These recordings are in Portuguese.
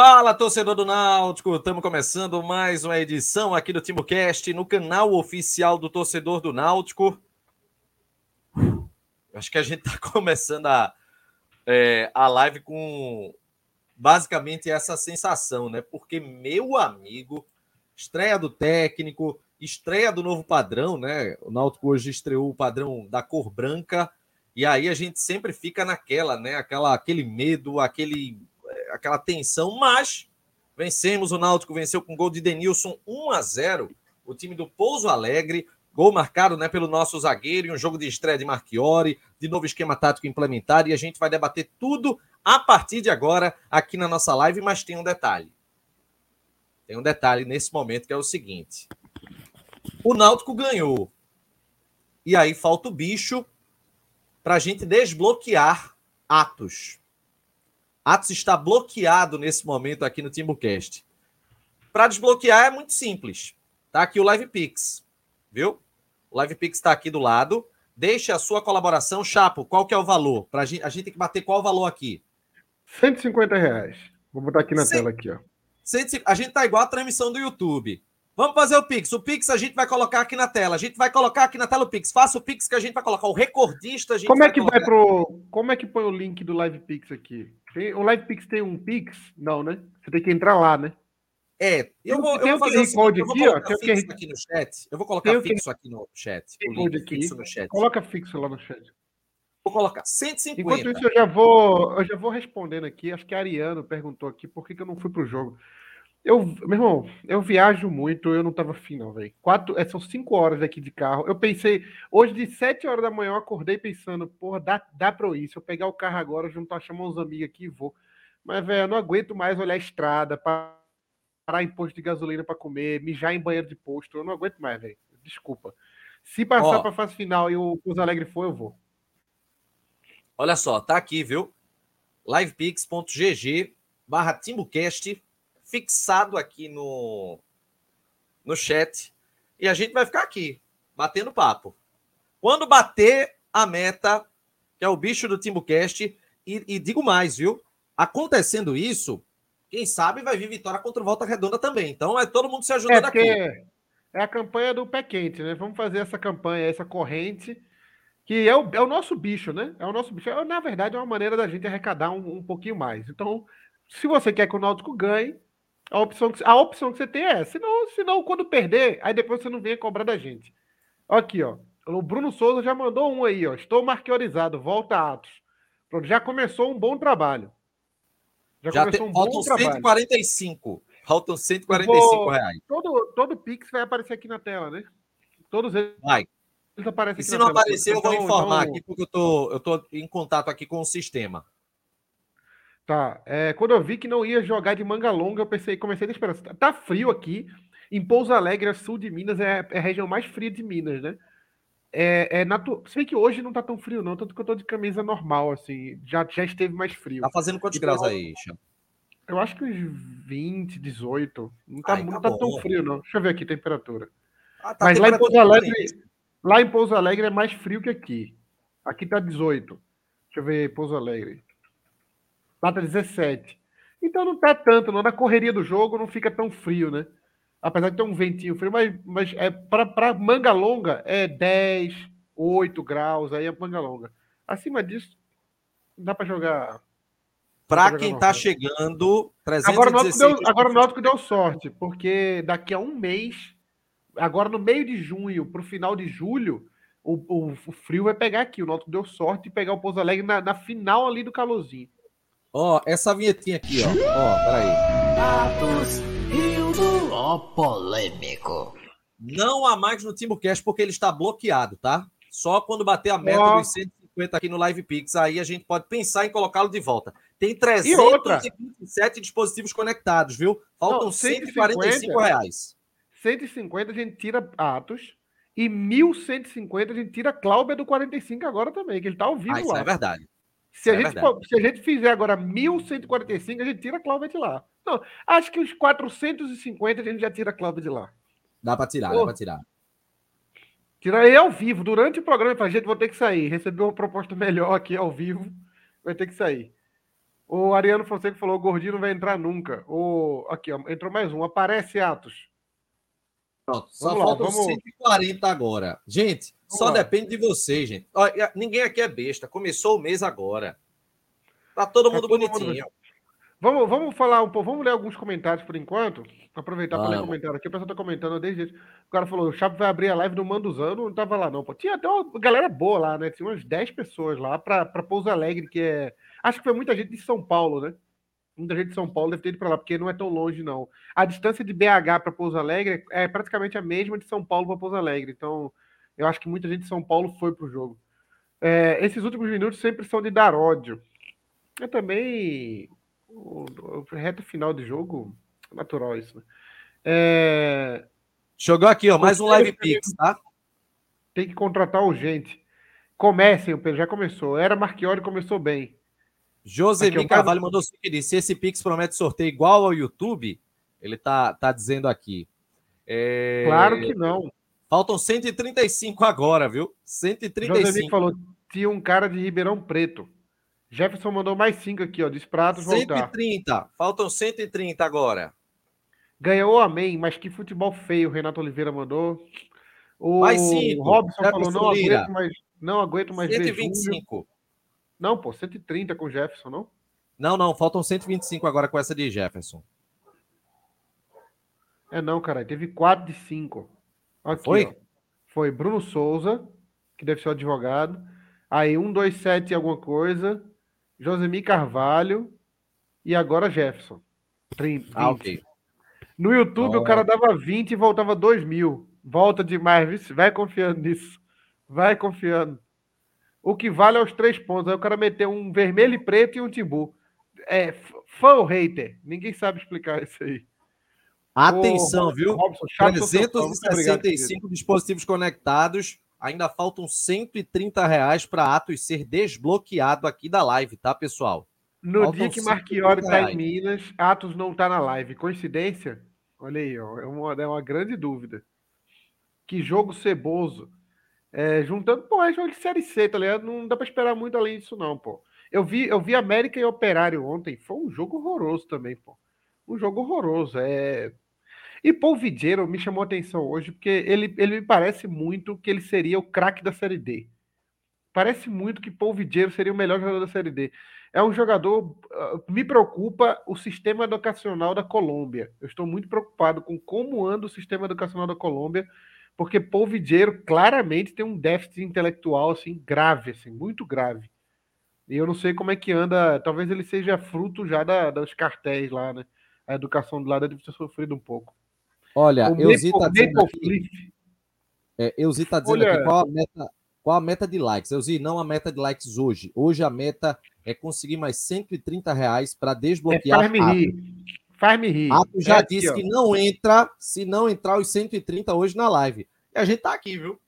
Fala, torcedor do Náutico! Estamos começando mais uma edição aqui do TimoCast no canal oficial do torcedor do Náutico. Acho que a gente está começando a, é, a live com basicamente essa sensação, né? Porque, meu amigo, estreia do técnico, estreia do novo padrão, né? O Náutico hoje estreou o padrão da cor branca, e aí a gente sempre fica naquela, né? Aquela, aquele medo, aquele aquela tensão, mas vencemos. O Náutico venceu com gol de Denilson 1 a 0. O time do Pouso Alegre, gol marcado né, pelo nosso zagueiro, e um jogo de estreia de Marchiori, de novo esquema tático implementado, e a gente vai debater tudo a partir de agora aqui na nossa live, mas tem um detalhe. Tem um detalhe nesse momento que é o seguinte: o Náutico ganhou. E aí falta o bicho para a gente desbloquear Atos. Atos está bloqueado nesse momento aqui no Timbucast. Para desbloquear é muito simples. Tá aqui o LivePix, viu? O LivePix está aqui do lado. Deixe a sua colaboração. Chapo, qual que é o valor? Pra gente, a gente tem que bater qual o valor aqui? 150 reais. Vou botar aqui na tela aqui, ó. A gente tá igual a transmissão do YouTube. Vamos fazer o Pix. O Pix a gente vai colocar aqui na tela. A gente vai colocar aqui na tela o Pix. Faça o Pix que a gente vai colocar. O recordista a gente Como vai é que colocar. vai pro. Como é que põe o link do Live Pix aqui? Tem... O Live Pix tem um Pix? Não, né? Você tem que entrar lá, né? É, eu vou, Tem eu o vou fazer o Code aqui, ó, tem o fixo aqui no chat. Eu vou colocar Tem o fixo aqui no chat. O Code link aqui. fixo no chat. Coloca fixo lá no chat. Vou colocar 150. Enquanto isso, eu já vou, eu já vou respondendo aqui. Acho que a Ariano perguntou aqui por que, que eu não fui pro jogo. Eu, meu irmão, eu viajo muito, eu não tava afim, não, velho. Quatro, é, são cinco horas aqui de carro. Eu pensei, hoje de sete horas da manhã, eu acordei pensando, porra, dá, dá pra eu ir. Se eu pegar o carro agora, juntar, chamar uns amigos aqui e vou. Mas, velho, eu não aguento mais olhar a estrada, parar em posto de gasolina pra comer, mijar em banheiro de posto. Eu não aguento mais, velho. Desculpa. Se passar Ó. pra fase final e o Pouso Alegre for, eu vou. Olha só, tá aqui, viu? livepix.gg barra TimbuCast fixado aqui no, no chat. E a gente vai ficar aqui, batendo papo. Quando bater a meta, que é o bicho do TimbuCast, e, e digo mais, viu? Acontecendo isso, quem sabe vai vir vitória contra o Volta Redonda também. Então é todo mundo se É, ajudando porque aqui. é a campanha do pé quente, né? Vamos fazer essa campanha, essa corrente, que é o, é o nosso bicho, né? É o nosso bicho. É, Na verdade, é uma maneira da gente arrecadar um, um pouquinho mais. Então, se você quer que o Náutico ganhe, a opção que, a opção que você tem é essa. Senão, senão, quando perder, aí depois você não venha cobrar da gente. Aqui, ó. O Bruno Souza já mandou um aí, ó. Estou marquiorizado, volta Atos. Pronto, já começou um bom trabalho. Já, Já começou tem, um bom faltam trabalho. 145. Faltam 145 vou- reais. Todo, todo Pix vai aparecer aqui na tela, né? Todos eles Vai. aparecem E se não tela. aparecer, eu vou Então- informar então- aqui, porque eu tô, eu tô em contato aqui com o sistema. Tá. é, quando eu vi que não ia jogar de manga longa, eu pensei, comecei a ter esperança. Tá- Tá frio aqui. Em Pouso Alegre, sul de Minas, é, é a região mais fria de Minas, né? É, é natu... Se bem que hoje não tá tão frio, não, tanto que eu tô de camisa normal, assim. Já, já esteve mais frio. Tá fazendo quantos graus aí, Chama? Eu acho que uns 20, 18. Não tá, Ai, tá não tá tão frio, não. Deixa eu ver aqui a temperatura. Ah, tá Mas lá em temperatura Pouso Alegre, diferente. lá em Pouso Alegre é mais frio que aqui. Aqui tá 18. Deixa eu ver Pouso Alegre. Lá tá 17. Então não tá tanto, não. Na correria do jogo não fica tão frio, né? Apesar de ter um ventinho frio, mas, mas é para pra manga longa é 10, 8 graus, aí é manga longa. Acima disso, dá para jogar. Pra jogar quem tá campo. chegando, Agora o Náutico 316 deu, agora o Náutico deu sorte, porque daqui a um mês, agora no meio de junho, pro final de julho, o, o, o frio vai pegar aqui. O Náutico deu sorte de pegar o Pouso Alegre na, na final ali do calorzinho. Ó, essa vinhetinha aqui, ó. Ó, peraí. Atos Rio do Ó polêmico. Não há mais no TimbuCast porque ele está bloqueado, tá? Só quando bater a meta Ó. dos 150 aqui no Live Pix, aí a gente pode pensar em colocá-lo de volta. Tem outra? 327 dispositivos conectados, viu? Faltam Não, 145 reais. 150 a gente tira Atos e 1150 a gente tira Cláudia do 45 agora também, que ele tá ao vivo Ah, isso lá. é verdade. Se a, É gente, verdade. for- se a gente fizer agora 1145, a gente tira a Cláudia de lá. Não, acho que os 450 a gente já tira a Cláudia de lá. Dá pra tirar, Ô. dá pra tirar. Tira aí ao vivo, durante o programa, fala, gente, vou ter que sair. Recebi uma proposta melhor aqui ao vivo, vai ter que sair. O Ariano Fonseca falou: o gordinho não vai entrar nunca. O... Aqui, ó, entrou mais um. Aparece Atos. Pronto, só Vamos lá, faltam vamos- 140 agora. Gente, Vamos só lá. depende de vocês, gente. Olha, ninguém aqui é besta. Começou o mês agora. Tá todo Tá mundo todo mundo bonitinho. Vamos, vamos falar um pouco, vamos ler alguns comentários por enquanto. Aproveitar para ler comentário aqui. O pessoal tá comentando desde. O cara falou: o Chapo vai abrir a live do Manduzão. Eu não tava lá, não. Pô. Tinha até uma galera boa lá, né? Tinha umas 10 pessoas lá para Pouso Alegre, que é. Acho que foi muita gente de São Paulo, né? Muita gente de São Paulo deve ter ido para lá, porque não é tão longe, não. A distância de BH para Pouso Alegre é praticamente a mesma de São Paulo para Pouso Alegre. Então, eu acho que muita gente de São Paulo foi pro jogo. É, esses últimos minutos sempre são de dar ódio. Eu também. O, o reta final de jogo, natural isso, né? É, Jogou aqui, ó, mais um live pix, tá? tem que contratar urgente. Comecem, o Pedro já começou. Era Marchiori começou bem. Josemi cara- Carvalho mandou o seguinte: se esse Pix promete sorteio igual ao YouTube, ele tá, tá dizendo aqui. É, Claro que não. Faltam 135 agora, viu? José 135. falou: tinha um cara de Ribeirão Preto. Jefferson mandou mais cinco aqui, ó. Diz pratos voltar. 130. Faltam 130 agora. Ganhou amém, mas que futebol feio, o Renato Oliveira mandou. O Mais. Robson falou: não aguento mais, não aguento mais ver Júlio. 125. Não, pô, 130 com o Jefferson, não? Não, não, faltam 125 agora com essa de Jefferson. É não, cara. Teve 4 de 5. Aqui, Foi? ó. Foi Bruno Souza, que deve ser o advogado. Aí 1, 2, 7 alguma coisa. Josemi Carvalho. E agora Jefferson. 30, Ah, 20. ok. No YouTube Ó. o cara dava 20 e voltava 2 mil. Volta demais, vai confiando nisso. Vai confiando. O que vale é os três pontos. Aí o cara meteu um vermelho e preto e um timbu. É fã ou hater? Ninguém sabe explicar isso aí. Atenção, Ô, viu? Robson, chato, seu fã. Muito obrigado, querido. 365 dispositivos conectados. Ainda faltam 130 reais para Atos ser desbloqueado aqui da live, tá, pessoal? No Faltam dia que 130 Marchiori tá reais. em Minas, Atos não tá na live. Coincidência? Olha aí, ó, é, uma, é uma grande dúvida. Que jogo ceboso. É, juntando, pô, é jogo de Série C, tá ligado? Não dá pra esperar muito além disso, não, pô. Eu vi, eu vi América e Operário ontem. Foi um jogo horroroso também, pô. Um jogo horroroso. É... E Paul Vidiero me chamou a atenção hoje, porque ele, ele me parece muito que ele seria o craque da Série D. Parece muito que Paul Vidiero seria o melhor jogador da Série D. É um jogador. ah, Me preocupa o sistema educacional da Colômbia. Eu estou muito preocupado com como anda o sistema educacional da Colômbia, porque Paul Vidiero claramente tem um déficit intelectual assim grave, assim, muito grave. E eu não sei como é que anda. Talvez ele seja fruto já da, dos cartéis lá, né? A educação do lado deve ter sofrido um pouco. Olha, o Euzi tá Maple, dizendo aqui, é, Euzi tá dizendo Olha- aqui qual a meta, qual a meta de likes. Euzi, não a meta de likes hoje. Hoje a meta é conseguir mais 130 reais para É, desbloquear faz-me Atos. rir. Faz-me rir. Atos já É aqui, disse ó. que não entra se não entrar os 130 hoje na live. E a gente tá aqui, viu?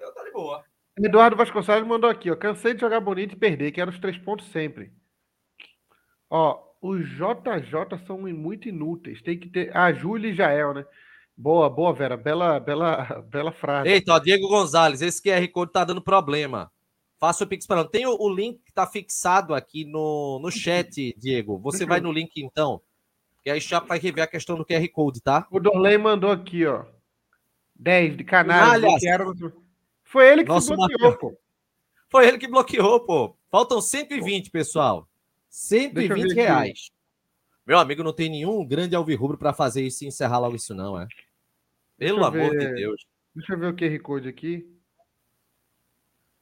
Eu tá de boa. Eduardo Vasconcelos mandou aqui, ó. Cansei de jogar bonito e perder, quero os três pontos sempre. Ó, os JJ são muito inúteis. Tem que ter. Ah, Júlia e Jael, né? Boa, boa, Vera. Bela, bela, bela frase. Eita, ó, Diego Gonzalez, esse QR Code tá dando problema. Faça o Pix para Tem o, o link que tá fixado aqui no, no chat, Diego. Você vai no link então. E aí já vai rever a questão do QR Code, tá? O Dorley mandou aqui, ó. 10 de bloquearam- Foi ele que Nosso bloqueou, pô. Foi ele que bloqueou, pô. Faltam 120, pessoal. Deixa eu 120 ver aqui. reais. Meu amigo, não tem nenhum grande alvirrubro para fazer isso e encerrar logo isso, não, é? Pelo amor ver. de Deus. Deixa eu ver o QR Code aqui.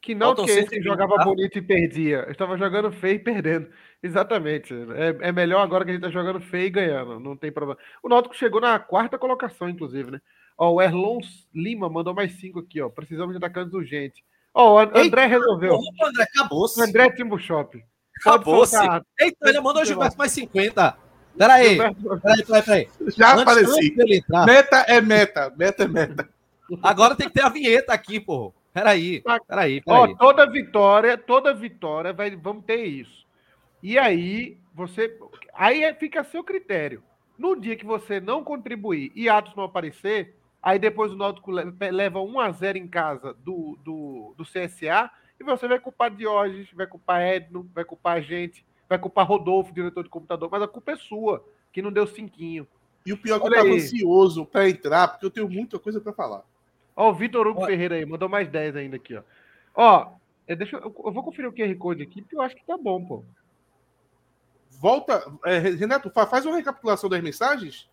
Que não Faltam que esse que 120, jogava tá? bonito e perdia. Eu estava jogando feio e perdendo. Exatamente. É, é melhor agora que a gente tá jogando feio e ganhando. Não tem problema. O Náutico chegou na quarta colocação, inclusive, né? Ó, o Erlon Lima mandou mais cinco aqui, ó. Precisamos de atacantes urgentes. Ó, o An- André resolveu. Opa, André, acabou-se. O André Timbu Shop. Acabou-se. Eita, ele mandou o Gilberto mais 50. Peraí, peraí, peraí, peraí. Já Antes, apareci. antes entrar, Meta é meta. Meta é meta. agora tem que ter a vinheta aqui, pô. Peraí, Tá. peraí, Ó, peraí. toda vitória, toda vitória vai, vamos ter isso. E aí, você. Aí é- fica a seu critério. No dia que você não contribuir e Atos não aparecer, aí depois o Náutico le- leva 1 a 0 em casa do, do, do CSA e você vai culpar Diógenes, vai culpar Edno, vai culpar a gente, vai culpar Rodolfo, diretor de computador, mas a culpa é sua, que não deu cinquinho. E o pior é que eu tava ansioso pra entrar, porque eu tenho muita coisa pra falar. Ó, o Vitor Hugo. Ferreira aí, mandou mais 10 ainda aqui, ó. Ó, é, deixa eu, eu vou conferir o QR Code aqui, porque eu acho que tá bom, pô. Volta. é, Renato, fa- faz uma recapitulação das mensagens?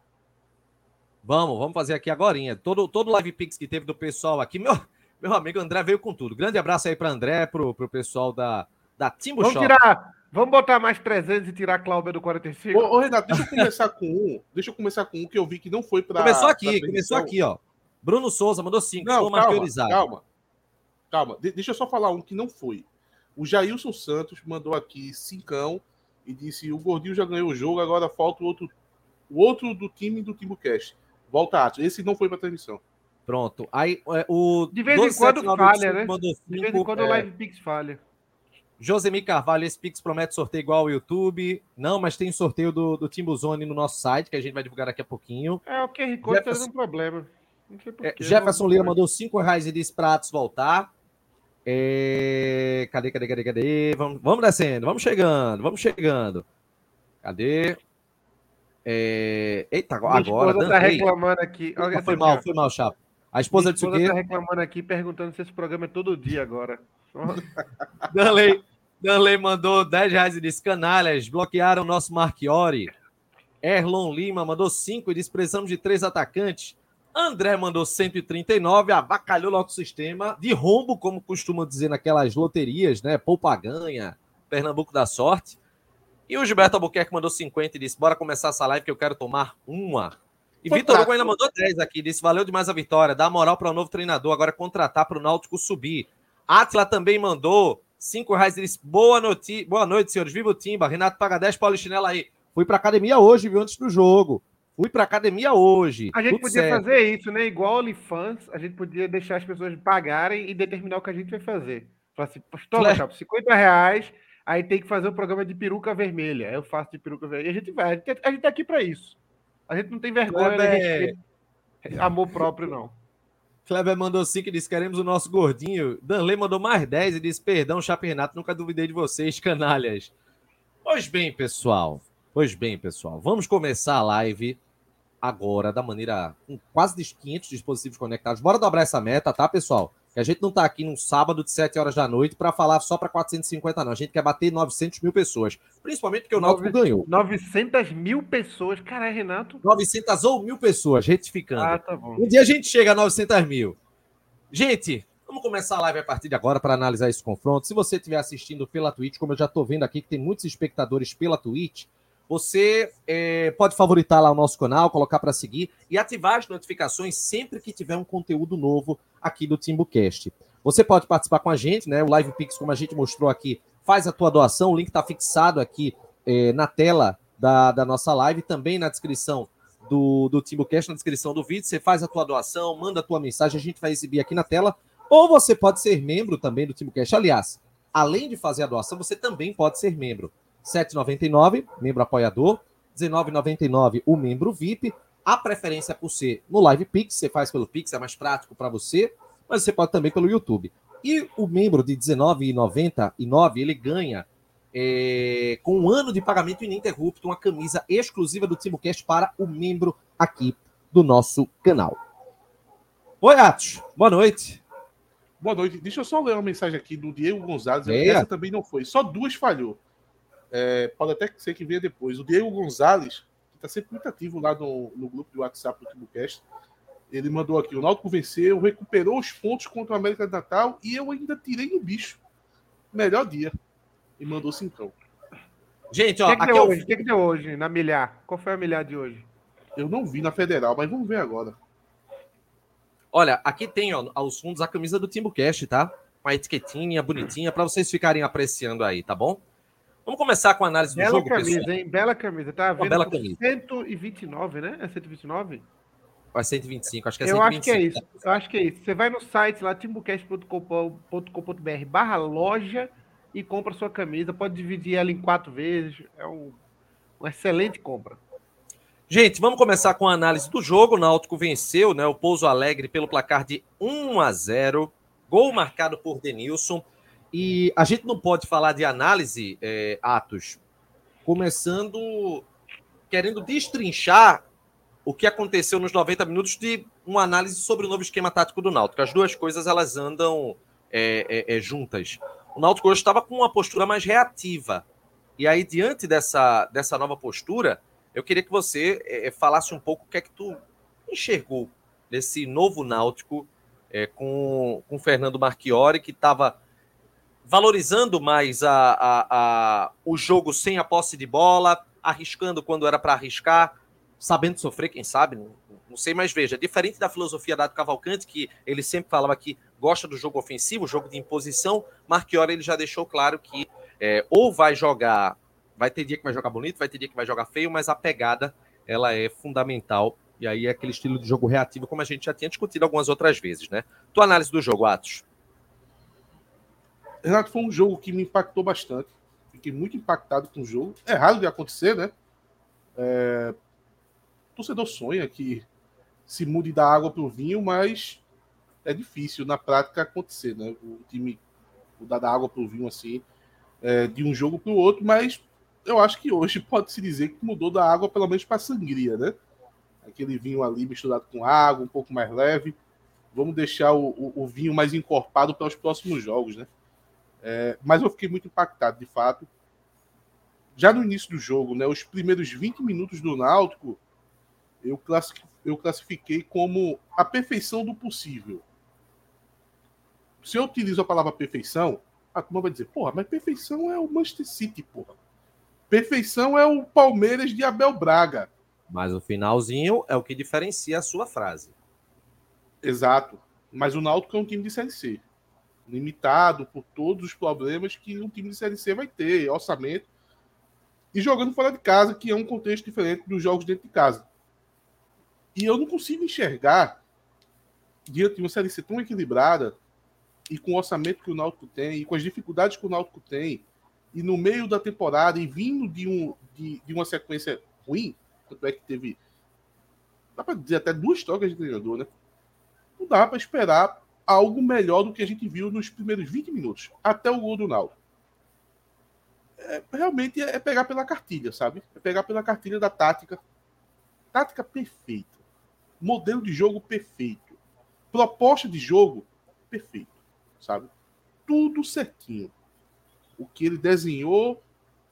Vamos, vamos fazer aqui agora. Todo, todo live pix que teve do pessoal aqui, meu, meu amigo André veio com tudo. Grande abraço aí para André, pro, pro pessoal da, da Timbu Vamos Shop. tirar, vamos botar mais 300 e tirar a Cláudia do 45? Ô, ô, Renato, deixa eu começar com um. Deixa eu começar com um que eu vi que não foi pra. Começou aqui, começou aqui, ó. Bruno Souza mandou cinco, Não, calma, calma. Calma, De- deixa eu só falar um que não foi. O Jailson Santos mandou aqui cincão e disse: o Gordinho já ganhou o jogo, agora falta o outro, o outro do time do Timbucast. Volta Atos. Esse não foi pra transmissão. Pronto. Aí é, o De vez em quando 12795 falha, né? Mandou De vez em cinco, quando é, o Live Pix falha. Josemir Carvalho, esse Pix promete sorteio igual ao YouTube. Não, mas tem sorteio do, do Timbuzone no nosso site, que a gente vai divulgar daqui a pouquinho. É, o QR Code tá Jefferson- dando problema. É. Jefferson não- Lira mandou 5 reais e disse para Atos voltar. É, Cadê, cadê, cadê, cadê? Vamos, vamos descendo, vamos chegando, vamos chegando. Cadê? É, Eita, Minha agora, esposa tá Danley. reclamando aqui. Olha Foi essa mal, foi mal, Chapa. A esposa Minha disse o esposa quê? tá reclamando aqui, perguntando se esse programa é todo dia agora. Danley, Danley mandou 10 reais e disse: canalhas, bloquearam nosso Marchiori. Erlon Lima mandou 5 e disse: precisamos de três atacantes. André mandou 139, abacalhou nosso sistema de rombo, como costumam dizer naquelas loterias, né? Poupa ganha, Pernambuco da sorte. E o Gilberto Albuquerque mandou 50 e disse: bora começar essa live que eu quero tomar uma. E Vitor Hugo ainda mandou 10 aqui, disse: valeu demais a vitória, dá moral para o novo treinador, agora contratar para o Náutico subir. Atila também mandou 5 reais e disse: boa, noti boa noite, senhores, viva o Timba. Renato paga 10 Paulichinela aí. Fui para academia hoje, viu, antes do jogo. Fui para academia hoje. A gente Tudo podia certo. fazer isso, né? Igual OnlyFans, a gente podia deixar as pessoas pagarem e determinar o que a gente vai fazer. Falar assim, toma. Chapo, 50 reais, aí tem que fazer um programa de peruca vermelha. Eu faço de peruca vermelha. E a gente vai, a gente, a gente tá aqui pra isso. A gente não tem vergonha, Kleber- amor próprio, não. Kleber mandou 5 e disse: queremos o nosso gordinho. Danley mandou mais 10 e disse: perdão, Chape Renato, nunca duvidei de vocês, canalhas. Pois bem, pessoal. Pois bem, pessoal. Vamos começar a live agora da maneira. com quase 500 dispositivos conectados. Bora dobrar essa meta, tá, pessoal? Que a gente não tá aqui num sábado de 7 horas da noite para falar só para 450, não. A gente quer bater 900 mil pessoas. Principalmente porque o Náutico Nove- ganhou. 900 mil pessoas. Caralho, Renato. 900 ou mil pessoas, retificando. Ah, tá bom. Um dia a gente chega a 900 mil. Gente, vamos começar a live a partir de agora para analisar esse confronto. Se você estiver assistindo pela Twitch, como eu já estou vendo aqui que tem muitos espectadores pela Twitch, você eh, pode favoritar lá o nosso canal, colocar para seguir e ativar as notificações sempre que tiver um conteúdo novo aqui do TimbuCast. Você pode participar com a gente, né? O Live Pix, como a gente mostrou aqui, faz a tua doação. O link está fixado aqui eh, na tela da, da nossa live, também na descrição do, do TimbuCast, na descrição do vídeo. Você faz a tua doação, manda a tua mensagem, a gente vai exibir aqui na tela. Ou você pode ser membro também do TimbuCast. Aliás, além de fazer a doação, você também pode ser membro. R$ 7,99, membro apoiador. R$ 19,99 o membro VIP. A preferência é por ser no Live Pix, você faz pelo Pix, é mais prático para você, mas você pode também pelo YouTube. E o membro de R$ 19,99, ele ganha é, com um ano de pagamento ininterrupto, uma camisa exclusiva do TimbuCast para o membro aqui do nosso canal. Oi, Atos. Boa noite. Boa noite. Deixa eu só ler uma mensagem aqui do Diego Gonzalez. Leia. Essa também não foi. Só duas falhou. É, pode até ser que venha depois. O Diego Gonzalez, que está sempre muito ativo lá no, no grupo do WhatsApp do Timbucast, ele mandou aqui: o Náutico venceu, recuperou os pontos contra o América de Natal e eu ainda tirei no bicho. Melhor dia. E mandou cincão. Gente, O ó, que, que aqui deu é o hoje? O que, que deu hoje na milhar? Qual foi a milhar de hoje? Eu não vi na Federal, mas vamos ver agora. Olha, aqui tem ó, aos fundos a camisa do TimbuCast, tá? Com a etiquetinha bonitinha para vocês ficarem apreciando aí, tá bom? Vamos começar com a análise do Bela jogo, camisa, pessoal. hein? Bela camisa. Tá vendo? bela camisa. 129, né? É 129? Vai 125, acho que é eu 125. acho que é isso. Eu acho que é isso. Você vai no site lá, timbucast.com.br barra loja e compra sua camisa. Pode dividir ela em quatro vezes. É um, uma excelente compra. Gente, vamos começar com a análise do jogo. O Náutico venceu, né? O Pouso Alegre pelo placar de 1 a 0. Gol marcado por Denilson. E a gente não pode falar de análise, é, Atos, começando querendo destrinchar o que aconteceu nos 90 minutos de uma análise sobre o novo esquema tático do Náutico. As duas coisas elas andam é, é, é, juntas. O Náutico hoje estava com uma postura mais reativa. E aí, diante dessa, dessa nova postura, eu queria que você é, é, falasse um pouco o que é que tu enxergou desse novo Náutico com, com Fernando Marchiori, que estava valorizando mais a, a, a, o jogo sem a posse de bola, arriscando quando era para arriscar, sabendo sofrer, quem sabe, não, não, sei, mas veja, diferente da filosofia da Cavalcante, que ele sempre falava que gosta do jogo ofensivo, jogo de imposição, Marchiori ele já deixou claro que é, ou vai jogar, vai ter dia que vai jogar bonito, vai ter dia que vai jogar feio, mas a pegada ela é fundamental e aí é aquele estilo de jogo reativo, como a gente já tinha discutido algumas outras vezes, né? Tua análise do jogo, Atos. Renato, foi um jogo que me impactou bastante. Fiquei muito impactado com o jogo. É raro de acontecer, né? É... O torcedor sonha que se mude da água para o vinho, mas é difícil na prática acontecer, né? O time mudar da água para o vinho assim, é, de um jogo para o outro, mas eu acho que hoje pode-se dizer que mudou da água pelo menos para sangria, né? aquele vinho ali misturado com água, um pouco mais leve. Vamos deixar o, o, o vinho mais encorpado para os próximos jogos, né? É, mas eu fiquei muito impactado, de fato. Já no início do jogo, né, os primeiros 20 minutos do Náutico, eu, classifiquei, eu classifiquei como a perfeição do possível. Se eu utilizo a palavra perfeição, a turma vai dizer, porra, mas perfeição é o Manchester City, porra. Perfeição é o Palmeiras de Abel Braga. Mas o finalzinho é o que diferencia a sua frase. Exato. Mas o Náutico é um time de Série C. Limitado por todos os problemas que um time de Série C vai ter, orçamento. E jogando fora de casa, que é um contexto diferente dos jogos dentro de casa. E eu não consigo enxergar, diante de uma Série C tão equilibrada, e com o orçamento que o Náutico tem, e com as dificuldades que o Náutico tem, e no meio da temporada, e vindo de, um, de, de uma sequência ruim, tanto é que teve. Dá para dizer até duas trocas de treinador, né? Não dá para esperar algo melhor do que a gente viu nos primeiros 20 minutos, até o gol do Naldo. É, realmente é pegar pela cartilha, sabe? É pegar pela cartilha da tática. Tática perfeita. Modelo de jogo perfeito. Proposta de jogo perfeito, sabe? Tudo certinho. O que ele desenhou,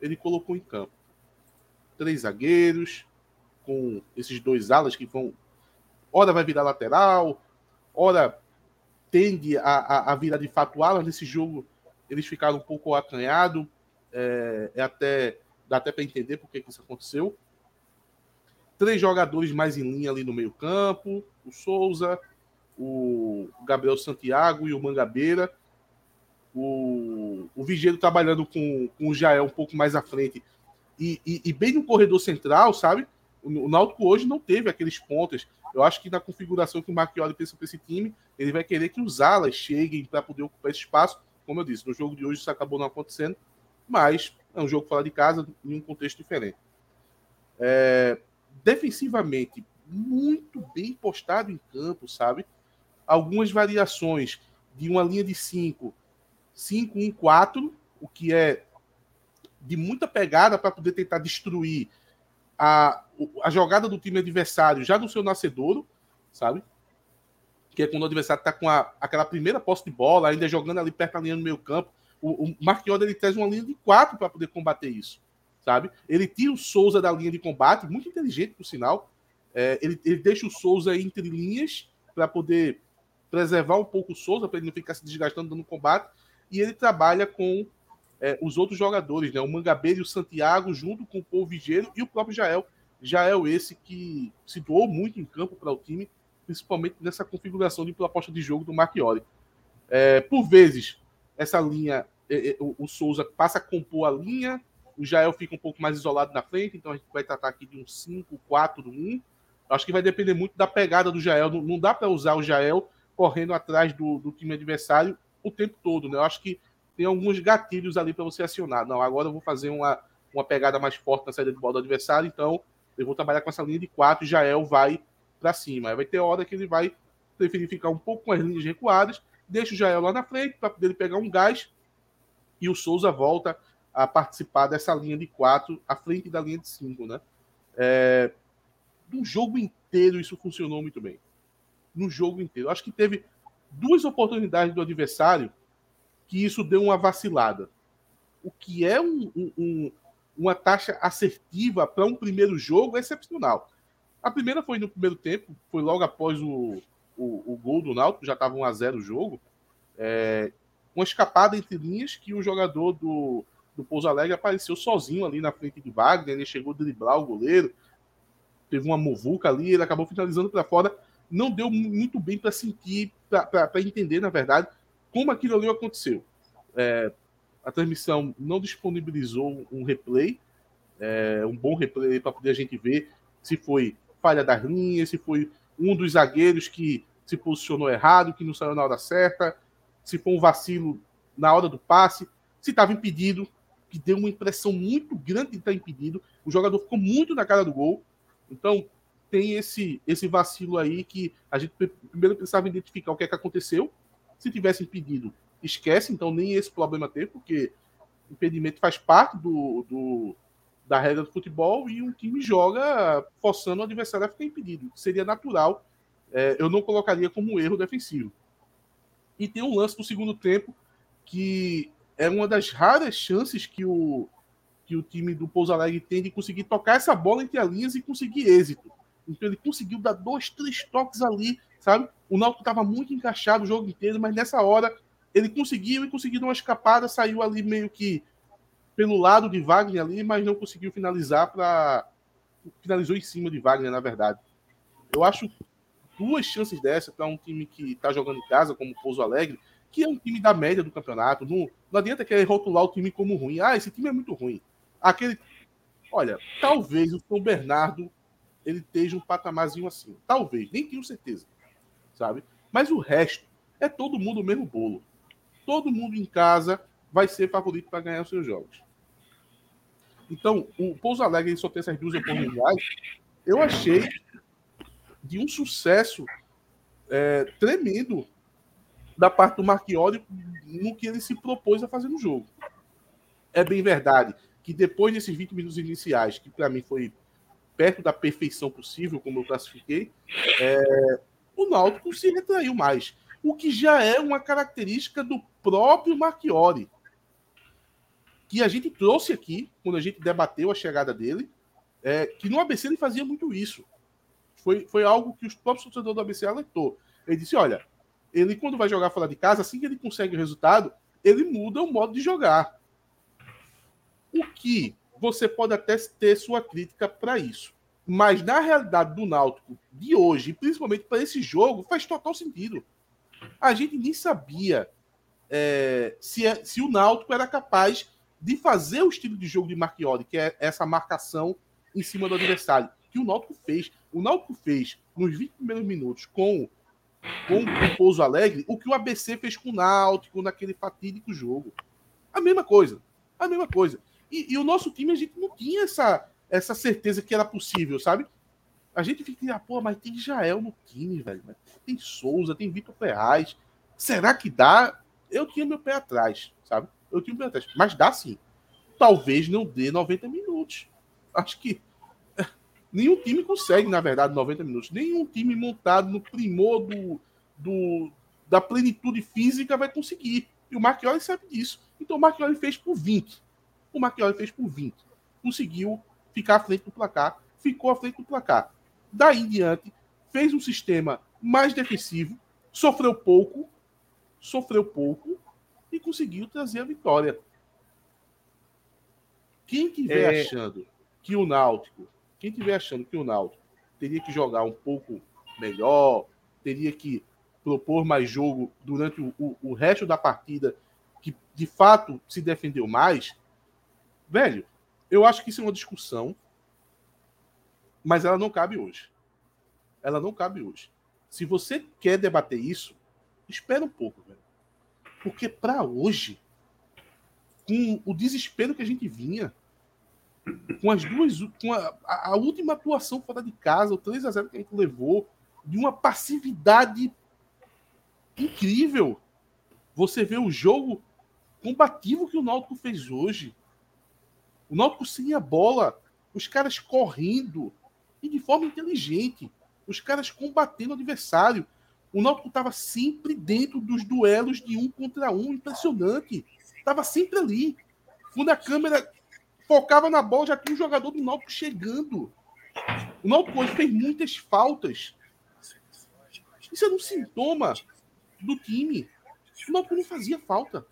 ele colocou em campo. Três zagueiros, com esses dois alas que vão. Ora vai virar lateral, ora tende a, a, a virar de fato ala. Nesse jogo eles ficaram um pouco acanhados. É, é até, dá até para entender por que isso aconteceu. Três jogadores mais em linha ali no meio-campo: o Souza, o Gabriel Santiago e o Mangabeira. O, o Vigeiro trabalhando com, com o Jael um pouco mais à frente e, e, e bem no corredor central, sabe? O Náutico hoje não teve aqueles pontos. Eu acho que na configuração que o Marchioli pensa para esse time, ele vai querer que os alas cheguem para poder ocupar esse espaço. Como eu disse, no jogo de hoje isso acabou não acontecendo, mas é um jogo fora de casa, em um contexto diferente. É, defensivamente, muito bem postado em campo, sabe? Algumas variações de uma linha de 5, 5 1 4, o que é de muita pegada para poder tentar destruir a, a jogada do time adversário já no seu nascedouro, sabe? Que é quando o adversário está com a, aquela primeira posse de bola, ainda jogando ali perto da linha no meio campo. O, o Marquinhos ele traz uma linha de quatro para poder combater isso, sabe? Ele tira o Souza da linha de combate, muito inteligente, por sinal. É, ele, ele deixa o Souza entre linhas para poder preservar um pouco o Souza, para ele não ficar se desgastando dando combate. E ele trabalha com é, os outros jogadores, né? O Mangabeira e o Santiago, junto com o Paul Vigeiro e o próprio Jael. Jael esse que se doou muito em campo para o time, principalmente nessa configuração de proposta de jogo do Marchioli. É, por vezes, essa linha, é, é, o, o, Souza passa a compor a linha, o Jael fica um pouco mais isolado na frente, então a gente vai tratar aqui de um 5, 4, 1. Acho que vai depender muito da pegada do Jael. Não, não dá para usar o Jael correndo atrás do, do time adversário o tempo todo, né? Eu acho que tem alguns gatilhos ali para você acionar. Não, agora eu vou fazer uma, uma pegada mais forte na saída de bola do adversário, então eu vou trabalhar com essa linha de quatro e Jael vai para cima. Vai ter hora que ele vai preferir ficar um pouco com as linhas recuadas, deixa o Jael lá na frente para poder pegar um gás e o Souza volta a participar dessa linha de quatro à frente da linha de cinco, né? É, no jogo inteiro isso funcionou muito bem. No jogo inteiro. Acho que teve duas oportunidades do adversário que isso deu uma vacilada. O que é um, um, uma taxa assertiva para um primeiro jogo é excepcional. A primeira foi no primeiro tempo, foi logo após o, o, o gol do Náutico, já estava 1 a 0 o jogo. É, uma escapada entre linhas que o jogador do, do Pouso Alegre apareceu sozinho ali na frente de Wagner, ele chegou a driblar o goleiro, teve uma movuca ali, ele acabou finalizando para fora. Não deu muito bem para sentir, para entender, na verdade, como aquilo ali aconteceu. É, a transmissão não disponibilizou um replay, é, um bom replay para poder a gente ver se foi falha das linhas, se foi um dos zagueiros que se posicionou errado, que não saiu na hora certa, se foi um vacilo na hora do passe, se estava impedido, que deu uma impressão muito grande de estar impedido. O jogador ficou muito na cara do gol. Então, tem esse, esse vacilo aí que a gente primeiro precisava identificar o que é que aconteceu. Se tivesse impedido, esquece, então nem esse problema teve, porque impedimento faz parte do, do, da regra do futebol e um time joga forçando o adversário a ficar impedido. Seria natural. É, eu não colocaria como erro defensivo. E tem um lance no segundo tempo que é uma das raras chances que o, que o time do Pouso Alegre tem de conseguir tocar essa bola entre as linhas e conseguir êxito. Então ele conseguiu dar dois, três toques ali, sabe? O Náutico estava muito encaixado o jogo inteiro, mas nessa hora ele conseguiu e conseguiu uma escapada, saiu ali meio que pelo lado de Wagner ali, mas não conseguiu finalizar para finalizou em cima de Wagner, na verdade. Eu acho duas chances dessa para um time que está jogando em casa, como o Pouso Alegre, que é um time da média do campeonato. Não, não adianta querer rotular o time como ruim. Ah, esse time é muito ruim. Aquele. Olha, talvez o São Bernardo ele esteja um patamarzinho assim. Talvez, nem tenho certeza. Sabe? Mas o resto é todo mundo o mesmo bolo. Todo mundo em casa vai ser favorito para ganhar os seus jogos. Então, o Pouso Alegre só tem essas duas oportunidades. Eu achei de um sucesso é, tremendo da parte do Marchiori no que ele se propôs a fazer no jogo. É bem verdade que depois desses 20 minutos iniciais, que para mim foi perto da perfeição possível, como eu classifiquei, é, o Náutico se retraiu mais. O que já é uma característica do próprio Marchiori. Que a gente trouxe aqui, quando a gente debateu a chegada dele, é, que no ABC ele fazia muito isso. Foi, foi algo que os próprios torcedores do ABC alertou. Ele disse: olha, ele, quando vai jogar fora de casa, assim que ele consegue o resultado, ele muda o modo de jogar. O que você pode até ter sua crítica para isso. Mas na realidade do Náutico de hoje, principalmente para esse jogo, faz total sentido. A gente nem sabia é, se, é, se o Náutico era capaz de fazer o estilo de jogo de Marchiori, que é essa marcação em cima do adversário, que o Náutico fez. O Náutico fez nos 20 primeiros minutos com com o Pouso Alegre o que o ABC fez com o Náutico naquele fatídico jogo. A mesma coisa. A mesma coisa. E, e, o nosso time, a gente não tinha essa, essa certeza que era possível, sabe? A gente fica, ah, pô, mas tem Jael no time, velho. Tem Souza, tem Vitor Ferraz. Será que dá? Eu tinha meu pé atrás, sabe? Eu tinha meu pé atrás. Mas dá sim. Talvez não dê 90 minutos. Acho que Nenhum time consegue, na verdade, 90 minutos. Nenhum time montado no primor do, do, da plenitude física vai conseguir. E o Marchioli sabe disso. Então o Marchioli fez por 20. O Marchioli fez por 20. Conseguiu ficar à frente do placar. Ficou à frente do placar. Daí em diante, fez um sistema mais defensivo. Sofreu pouco. Sofreu pouco. E conseguiu trazer a vitória. Quem estiver é... achando que o Náutico quem estiver achando que o Náutico teria que jogar um pouco melhor, teria que propor mais jogo durante o, o, o resto da partida, que de fato se defendeu mais, velho, eu acho que isso é uma discussão, mas ela não cabe hoje. Ela não cabe hoje. Se você quer debater isso, espera um pouco, velho. Porque para hoje, com o desespero que a gente vinha, com as duas. Com a, a, última atuação fora de casa, o 3 a 0 que a gente levou, de uma passividade incrível. Você vê o jogo combativo que o Náutico fez hoje. O Náutico sem a bola, os caras correndo e de forma inteligente, os caras combatendo o adversário. O Náutico estava sempre dentro dos duelos de um contra um, impressionante. Estava sempre ali. Quando a câmera focava na bola, já tinha um jogador do Náutico chegando. O Náutico hoje fez muitas faltas. Isso era um sintoma do time. O Náutico não fazia falta.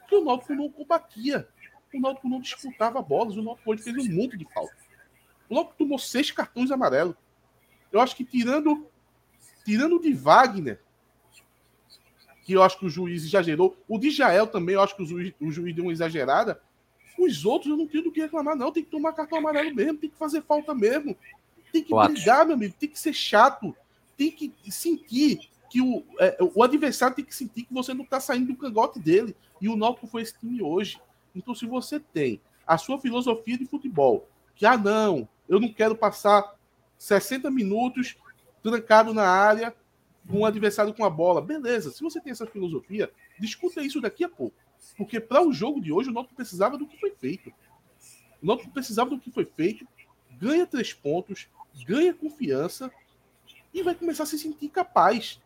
Porque o Náutico não combatia. O Náutico não disputava bolas. O Náutico hoje fez um monte de falta. O Náutico tomou seis cartões amarelos. Eu acho que tirando tirando de Wagner, que eu acho que o juiz exagerou, o de Jael também, eu acho que o juiz, o juiz deu uma exagerada. Os outros eu não tenho do que reclamar, não. Tem que tomar cartão amarelo mesmo, tem que fazer falta mesmo. Tem que Quatro. brigar, meu amigo, tem que ser chato, tem que sentir que o, é, o adversário tem que sentir que você não está saindo do cangote dele. E o Náutico foi esse time hoje. Então, se você tem a sua filosofia de futebol, que, ah, não, eu não quero passar 60 minutos trancado na área com o adversário com a bola. Beleza, se você tem essa filosofia, discuta isso daqui a pouco. Porque para o jogo de hoje, o Náutico precisava do que foi feito. O Náutico precisava do que foi feito, ganha três pontos, ganha confiança e vai começar a se sentir capaz.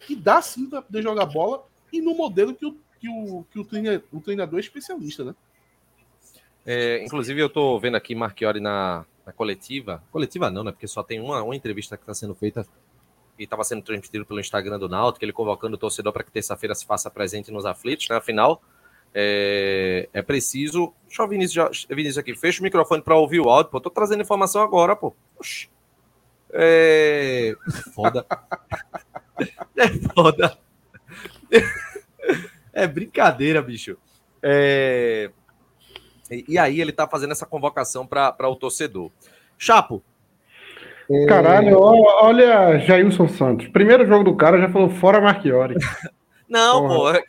Que dá sim para poder jogar bola e no modelo que o, que o, que o, treina- o treinador é especialista, né? É, inclusive, eu tô vendo aqui Marchiori na, na coletiva. Coletiva não, né? Porque só tem uma, uma entrevista que está sendo feita e estava sendo transmitido pelo Instagram do Náutico, ele convocando o torcedor para que terça-feira se faça presente nos aflitos, né? Afinal, é, é preciso. Deixa eu Vinícius, já, Vinícius aqui, fecha o microfone para ouvir o áudio, pô. Tô trazendo informação agora, pô. Oxi. É. Foda. É foda. É brincadeira, bicho. É. E, e aí ele tá fazendo essa convocação para o torcedor. Chapo, Caralho, ó- olha Jailson Santos. Primeiro jogo do cara já falou fora Marchiori. não, Porra. pô.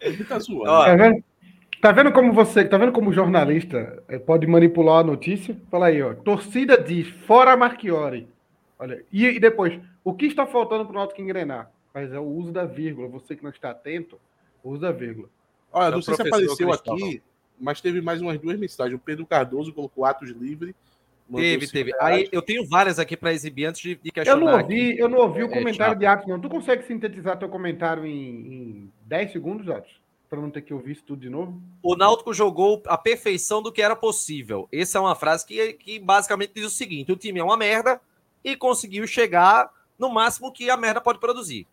Ele tá zoando. Ó, Tá vendo? Tá vendo como você, tá vendo como jornalista eh, pode manipular a notícia? Fala aí, ó. Torcida diz fora Marchiori. Olha, e, e depois, o que está faltando pro Náutico engrenar? Mas é o uso da vírgula. Você que não está atento, uso da vírgula. Olha, É não sei se apareceu Cristóvão. aqui, mas teve mais umas duas mensagens. O Pedro Cardoso colocou atos livre. Teve, teve. Aí eu tenho várias aqui para exibir antes de, de Eu questionar. não aqui. ouvi, eu não ouvi o É, comentário chato. de Atos, não. Tu consegue sintetizar teu comentário em, em 10 segundos, Atos? Para não ter que ouvir isso tudo de novo? O Náutico jogou a perfeição do que era possível. Essa é uma frase que, que basicamente diz o seguinte: o time é uma merda e conseguiu chegar no máximo que a merda pode produzir.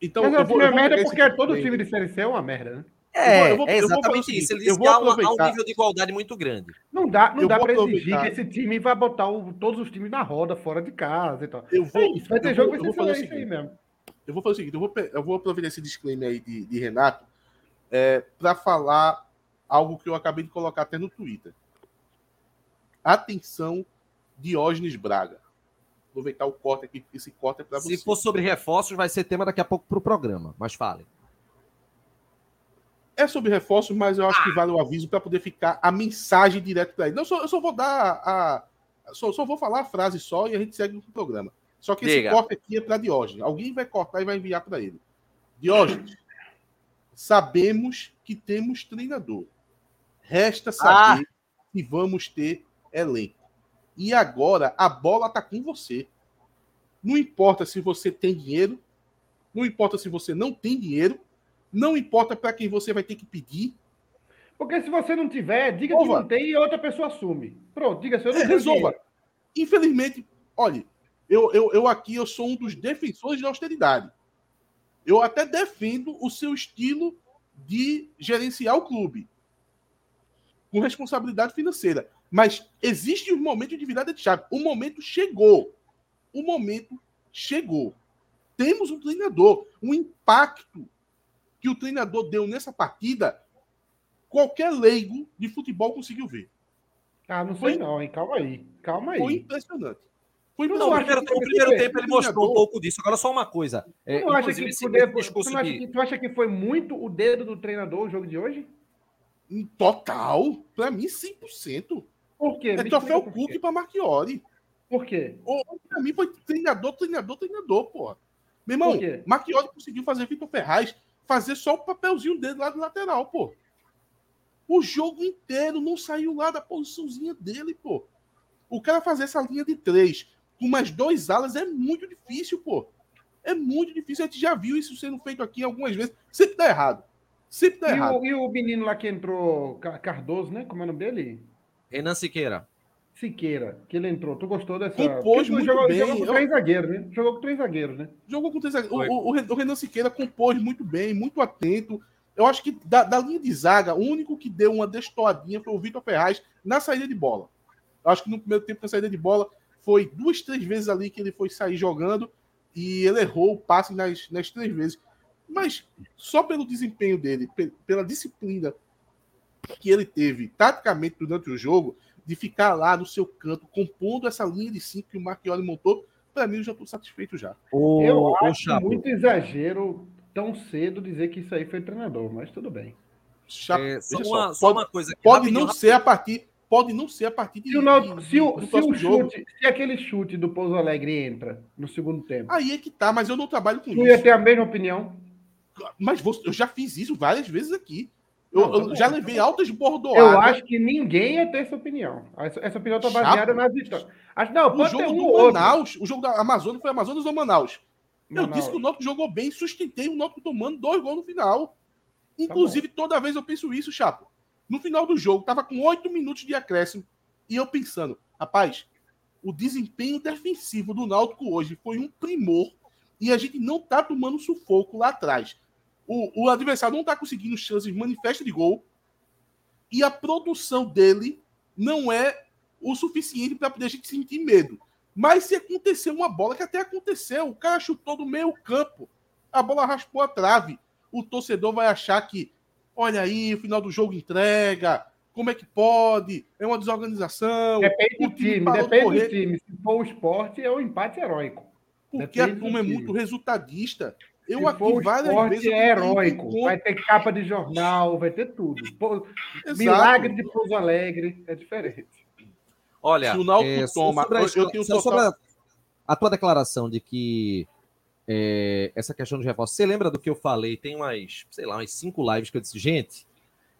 Então, Mas eu o vou, time eu é vou merda pegar porque todo time de Série C é uma merda, né? É, eu vou- é eu vou o exatamente isso. Ele vou que há, uma- há um nível de igualdade muito grande. Não dá, não Eu dá para exigir que esse time vá botar o- todos os times na roda, fora de casa e tal. Eu vou, É isso, vai ter jogo, vou- vai ser vou fazer o excelente aí seguinte. mesmo. Eu vou fazer o seguinte, eu vou, eu vou aproveitar esse disclaimer aí de, de Renato é, para falar algo que eu acabei de colocar até no Twitter. Atenção, Diógenes Braga. Aproveitar o corte aqui, porque esse corte é para você. Se for sobre reforços, vai ser tema daqui a pouco para o programa. Mas fale. É sobre reforços, mas eu acho que vale o aviso para poder ficar a mensagem direto para ele. Não, só, eu só vou dar a. Só, só vou falar a frase só e a gente segue no programa. Só que esse Diga. corte aqui é para Diógenes. Alguém vai cortar e vai enviar para ele. Diógenes, sabemos que temos treinador. Resta saber se vamos ter elenco. E agora a bola está com você. Não importa se você tem dinheiro, não importa se você não tem dinheiro, não importa para quem você vai ter que pedir. Porque se você não tiver, diga que Ova. não tem e outra pessoa assume. Pronto, diga se eu não É, resolva. Infelizmente, olha, eu, eu, eu aqui eu sou um dos defensores da austeridade. Eu até defendo o seu estilo de gerenciar o clube com responsabilidade financeira. Mas existe um momento de virada de chave. O momento chegou. O momento chegou. Temos um treinador. O impacto que o treinador deu nessa partida, qualquer leigo de futebol conseguiu ver. Ah, não Foi- sei não, hein? Calma aí. Calma aí. Foi impressionante. Foi Tu Não, o impressionante. primeiro, que o primeiro foi- tempo ele mostrou um pouco disso. Agora, só uma coisa. É, Tu acha que, poder- tu, não acha de- que, tu acha que foi muito o dedo do treinador o jogo de hoje? Total. Pra mim, 100%. Por quê? É Me troféu Cook pra Marchiori. Por quê? Ou, Pra mim, foi treinador, treinador, treinador, porra. Meu irmão? Marchiori conseguiu fazer Vitor Ferraz fazer só o papelzinho dele lá do lateral, pô. O jogo inteiro não saiu lá da posiçãozinha dele, pô. O cara fazer essa linha de três com mais dois alas é muito difícil, pô. É muito difícil. A gente já viu isso sendo feito aqui algumas vezes. Sempre dá errado. Sempre dá E errado. o, e o menino lá que entrou, Ca- Cardoso, né? Como é o nome dele? Renan Siqueira. Siqueira, que ele entrou. Tu gostou dessa? Compôs muito jogou, bem. Jogou com três zagueiros, né? Jogou com três zagueiros, né? Jogou com três zagueiros. O, o, Renan Siqueira compôs muito bem, muito atento. Eu acho que da, da linha de zaga, o único que deu uma destoadinha foi o Vitor Ferraz na saída de bola. Eu acho que no primeiro tempo, na saída de bola, foi duas, três vezes ali que ele foi sair jogando e ele errou o passe nas, nas três vezes. Mas só pelo desempenho dele, pe- pela disciplina que ele teve taticamente durante o jogo, de ficar lá no seu canto, compondo essa linha de cinco que o Marchioli montou, para mim eu já estou satisfeito já. O, Eu o acho Chapo. muito exagero tão cedo dizer que isso aí foi treinador, mas tudo bem. Chapo, É, só, uma, só, só pode, uma coisa aqui. pode rapidinho, não ser a partir, pode não ser a partir de, Se o, Náutico- de- se o, se o chute, se aquele chute do Pouso Alegre entra no segundo tempo, Aí é que tá, mas eu não trabalho com tu ia isso. ter a mesma opinião? Mas vou- eu já fiz isso várias vezes aqui. Eu, Não, tá eu já tá levei altas Eu bordoadas. acho que ninguém ia ter essa opinião. Essa, essa opinião está baseada nas vitórias. Acho, não, O jogo do ou outro. Manaus, o jogo da Amazônia foi Amazonas ou Manaus? Eu Manaus. disse que o Náutico jogou bem, sustentei o Náutico tomando dois gols no final. Tá Inclusive, toda vez eu penso isso, Chapo. No final do jogo, tava com oito minutos de acréscimo. E eu pensando, rapaz, o desempenho defensivo do Náutico hoje foi um primor. E a gente não tá tomando sufoco lá atrás. O, o adversário não tá conseguindo chances manifestas de gol. E a produção dele não é o suficiente para poder a gente sentir medo. Mas se acontecer uma bola, que até aconteceu, o cara chutou do meio campo, a bola raspou a trave. O torcedor vai achar que, olha aí, o final do jogo entrega, como é que pode? É uma desorganização. Depende o do time, de depende correr. do time. Se for o esporte, é um empate heróico. Porque a depende do turma é time. muito resultadista. Eu Se aqui várias esporte, vezes. é heróico. encontro- Vai ter capa de jornal, vai ter tudo. Pô. Milagre de Pouso Alegre é diferente. Olha, Se o Náutico é, toma- sobre a, eu- tenho total- sobre a, a tua declaração de que é, essa questão de reforço, você lembra do que eu falei? Tem umas, sei lá, umas cinco lives que eu disse, gente,